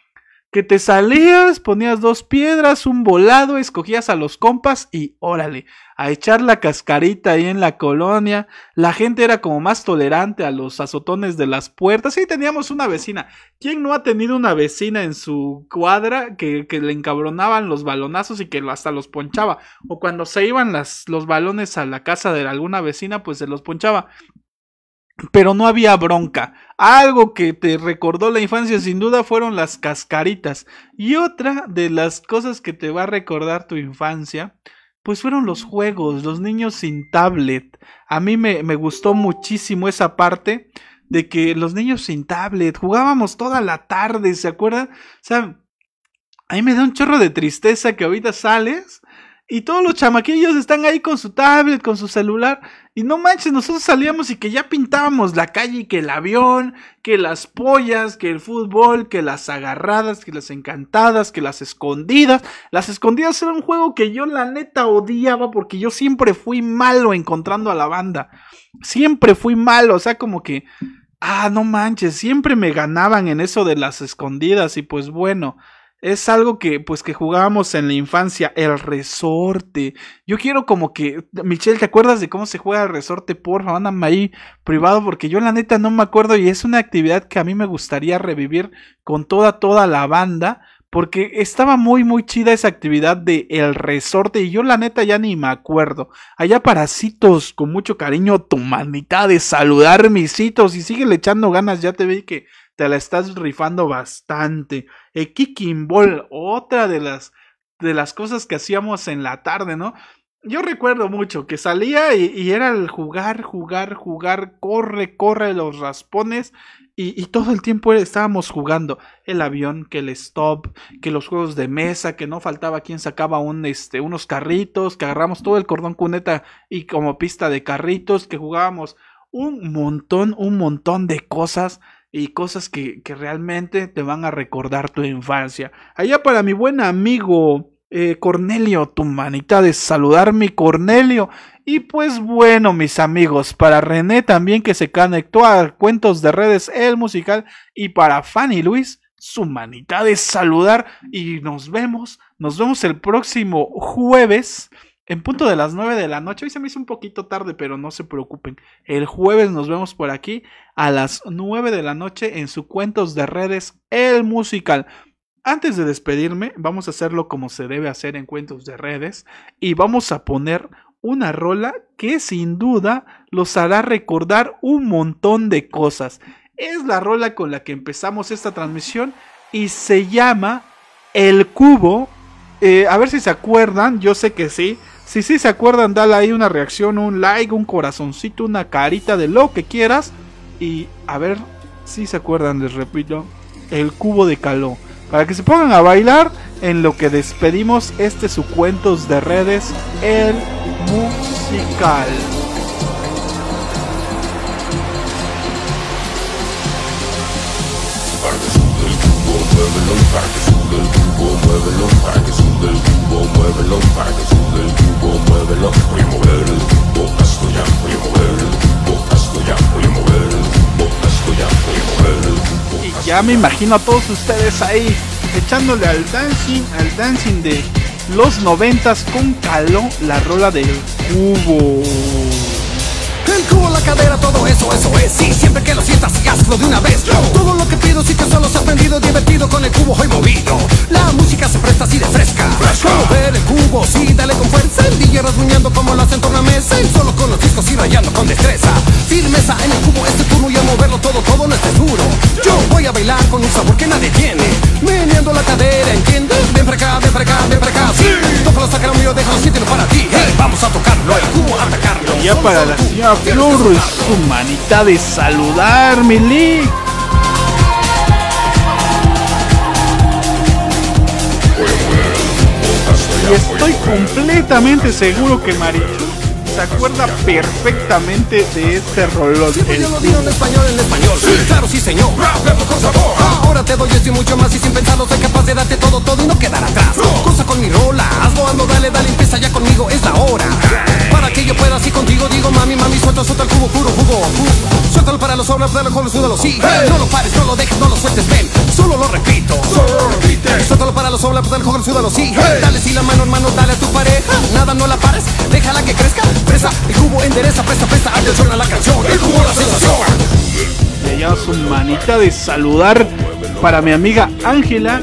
que te salías, ponías dos piedras, un volado, escogías a los compas y órale, a echar la cascarita ahí en la colonia. La gente era como más tolerante a los azotones de las puertas. Sí, teníamos una vecina. ¿Quién no ha tenido una vecina en su cuadra que, que le encabronaban los balonazos y que hasta los ponchaba? O cuando se iban los balones a la casa de alguna vecina, pues se los ponchaba pero no había bronca. Algo que te recordó la infancia sin duda fueron las cascaritas. Y otra de las cosas que te va a recordar tu infancia, pues fueron los juegos, los niños sin tablet. A mí me, me gustó muchísimo esa parte de que los niños sin tablet jugábamos toda la tarde, ¿se acuerdan? O sea, a mí me da un chorro de tristeza que ahorita sales y todos los chamaquillos están ahí con su tablet, con su celular. Y no manches, nosotros salíamos y que ya pintábamos la calle, que el avión, que las pollas, que el fútbol, que las agarradas, que las encantadas, que las escondidas. Las escondidas era un juego que yo la neta odiaba porque yo siempre fui malo encontrando a la banda. Siempre fui malo, o sea, como que... Ah, no manches, siempre me ganaban en eso de las escondidas y pues bueno, es algo que pues que jugábamos en la infancia, el resorte. Yo quiero como que Michelle, ¿te acuerdas de cómo se juega el resorte? Porfa, mándame ahí privado porque yo la neta no me acuerdo y es una actividad que a mí me gustaría revivir con toda toda la banda. Porque estaba muy muy chida esa actividad de el resorte y yo la neta ya ni me acuerdo. Allá parasitos, con mucho cariño, tu manita de saludar misitos y sigue echando ganas, ya te vi que te la estás rifando bastante. El kicking ball, otra de las de las cosas que hacíamos en la tarde, ¿no? Yo recuerdo mucho que salía y, era el jugar, jugar, jugar, corre, corre los raspones y, y, todo el tiempo estábamos jugando el avión, que el stop, que los juegos de mesa, que no faltaba quien sacaba un, este, unos carritos, que agarramos todo el cordón cuneta y como pista de carritos, que jugábamos un montón, un montón de cosas y cosas que, que, realmente te van a recordar tu infancia. Allá para mi buen amigo eh, Cornelio, tu manita de saludarme, Cornelio. Y pues bueno, mis amigos, para René también que se conectó a Cuentos de Redes, el musical, y para Fanny Luis, su manita de saludar. Y nos vemos, nos vemos el próximo jueves. En punto de las 9 de la noche, hoy se me hizo un poquito tarde, pero no se preocupen. El jueves nos vemos por aquí a las 9 de la noche en su Cuentos de Redes, el musical. Antes de despedirme, vamos a hacerlo como se debe hacer en Cuentos de Redes y vamos a poner una rola que sin duda los hará recordar un montón de cosas. Es la rola con la que empezamos esta transmisión y se llama El Cubo. Eh, a ver si se acuerdan, yo sé que sí. Si sí se acuerdan, dale ahí una reacción, un like, un corazoncito, una carita de lo que quieras. Y a ver si se acuerdan, les repito, El Cubo de Caló. Para que se pongan a bailar en lo que despedimos este su cuentos de redes, el musical. Y ya me imagino a todos ustedes ahí echándole al dancing, al dancing de los noventas con caló la rola del cubo. El cubo, la cadera, todo eso, eso es. Sí, siempre que lo sientas y hazlo de una vez. Todo lo que pido si que solo has aprendido Divertido con el cubo hoy movido. La música se presta así de fresca. Mover el cubo, sí, dale con fuerza. El DJ rasguñando como lo hacen tornamesa El solo con los discos y rayando con destreza. Firmeza en el cubo, este turno y a moverlo todo, todo no esté duro. Yo voy a bailar con un sabor que nadie tiene. Meneando la cadera, ¿entiendes? Ven para acá, ven para acá, ven para acá. Sí, tócalo, sácalo mío, déjalo, siéntelo para ti. Hey, vamos a tocarlo, el cubo a atacarlo. Y ya Solo, para la señora Flor, su manita de saludar, mi Lick. Y estoy completamente seguro que Marichu se acuerda perfectamente de este rollo. Sí, pues yo lo digo en español, en español. Sí, claro, sí, señor. Rapero con sabor. Ahora te doy esto y mucho más y sin pensarlo soy capaz de darte todo, todo y no quedar atrás. Cosa con mi rola, hazlo, ando, dale, dale, empieza ya conmigo, es la hora. Para que yo pueda así contigo, digo, mami, mami, suelta, suelta el cubo, puro jugo. Suéltalo para los obras, dale, jolo, súdalo, sí. No lo pares, no lo dejes, no lo sueltes, ven. Solo lo repito. Solo repite. Suéltalo para los obras, dale, jolo, súdalo, sí. Dale, sí, la mano, hermano, dale a tu pareja. Nada, no la pares, déjala que crezca. Presa, el cubo endereza, presta, presta, atención a la canción. El cubo, la sensación. Le llama su manita de saludar para mi amiga Ángela,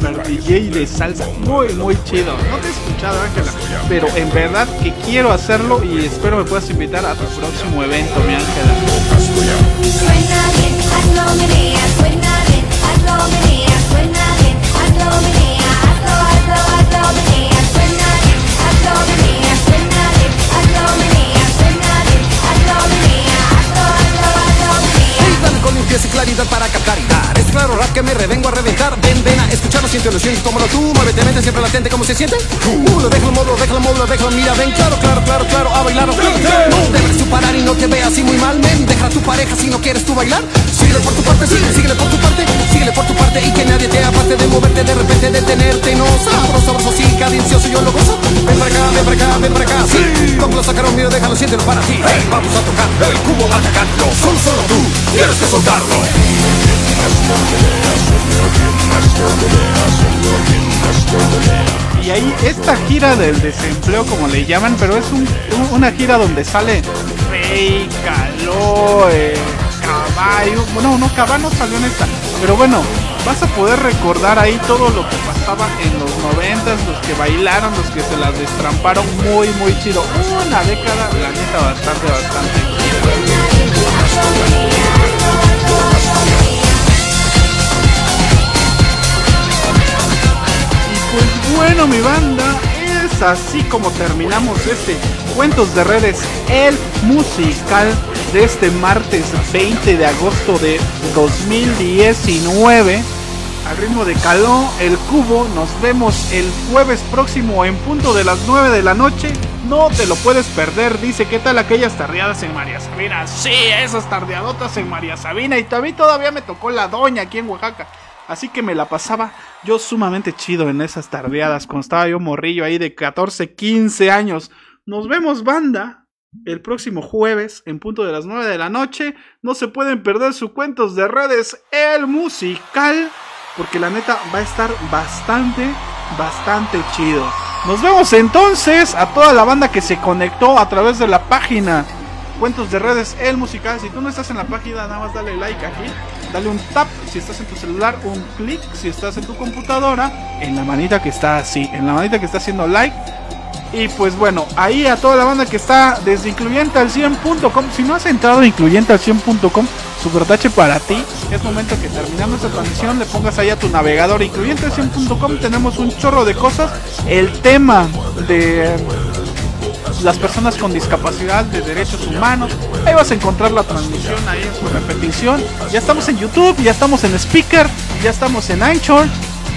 super DJ de salsa, muy muy chido. No te he escuchado Ángela, pero en verdad que quiero hacerlo y espero me puedas invitar a tu próximo evento, mi Ángela. Limpieza y claridad para captar y dar. Es claro rap que me revengo a reventar. Ven, ven a escucharlo, siente lo sientes como lo tú Muévete, mente siempre latente, ¿cómo se siente? Uh, lo déjalo, móvelo, déjalo, móvelo, déjalo Mira, ven, claro, claro, claro, claro, a bailar No debes tú parar y no te veas así muy mal Men, deja a tu pareja si no quieres tú bailar. Síguele por tu parte, sigue, síguele por tu parte Síguele por tu parte y que nadie te aparte de moverte De repente detenerte, no Sabroso, sabroso, sí, cadencioso, yo lo gozo. Ven para acá, ven para acá, ven para acá Sí, como lo sacaron mío, déjalo, siéntelo para ti. Hey, vamos a tocar el cubo, atacando Solo, solo tú, tienes que soltarlo Y ahí esta gira del desempleo, como le llaman, pero es un- un- una gira donde sale Rey, Caló, Caballo. Bueno, no, Caballo salió en esta. Pero bueno, vas a poder recordar ahí todo lo que pasaba en los noventas, los que bailaron, los que se las destramparon muy, muy chido. Una década, la neta, bastante, bastante bueno, mi banda, es así como terminamos este Cuentos de Redes, el musical de este martes 20 de agosto de 2019. Al ritmo de Caló, el cubo, nos vemos el jueves próximo en punto de las 9 de la noche. No te lo puedes perder, dice, ¿qué tal aquellas tardeadas en María Sabina? Sí, esas tardeadotas en María Sabina. Y mí todavía me tocó la doña aquí en Oaxaca. Así que me la pasaba yo sumamente chido en esas tardeadas, cuando estaba yo morrillo ahí de 14, 15 años. Nos vemos, banda, el próximo jueves en punto de las 9 de la noche. No se pueden perder sus cuentos de redes, el musical, porque la neta va a estar bastante, bastante chido. Nos vemos entonces a toda la banda que se conectó a través de la página Cuentos de redes, el musical. Si tú no estás en la página, nada más dale like aquí. Dale un tap si estás en tu celular, un clic si estás en tu computadora, en la manita que está así, en la manita que está haciendo like. Y pues bueno, ahí a toda la banda que está desde incluyente al 100.com. Si no has entrado incluyente al 100.com, super tache para ti. es momento que terminando esta transmisión le pongas ahí a tu navegador incluyente100.com. Tenemos un chorro de cosas. El tema de las personas con discapacidad de derechos humanos. Ahí vas a encontrar la transmisión ahí en su repetición. Ya estamos en YouTube, ya estamos en Speaker, ya estamos en Anchor,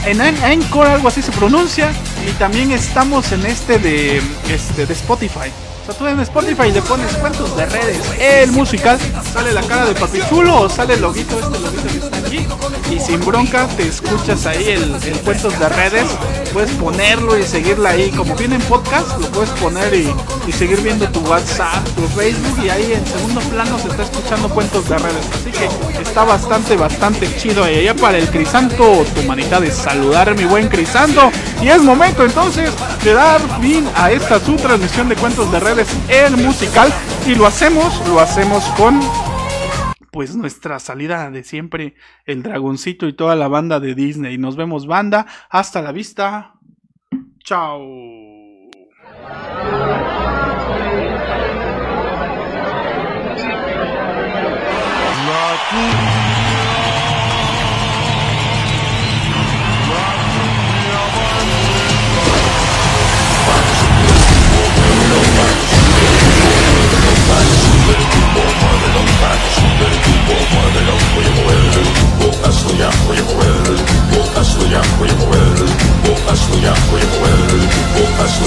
en An- Anchor algo así se pronuncia y también estamos en este de este de Spotify. O sea, tú en Spotify le pones cuentos de redes, el musical, sale la cara de Papi Chulo o sale el loguito, este loguito que está aquí. Y sin bronca te escuchas ahí el, cuentos de redes, puedes ponerlo y seguirla ahí. Como viene en podcast, lo puedes poner y, y seguir viendo tu WhatsApp, tu Facebook y ahí en segundo plano se está escuchando cuentos de redes. Así que está bastante, bastante chido. Y allá para el Crisanto, tu manita de saludar, mi buen Crisanto. Y es momento entonces de dar fin a esta su transmisión de cuentos de redes, el musical. Y lo hacemos, lo hacemos con pues nuestra salida de siempre, el dragoncito y toda la banda de Disney. Nos vemos banda, hasta la vista. Chao.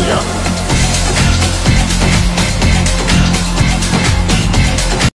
Hallelujah.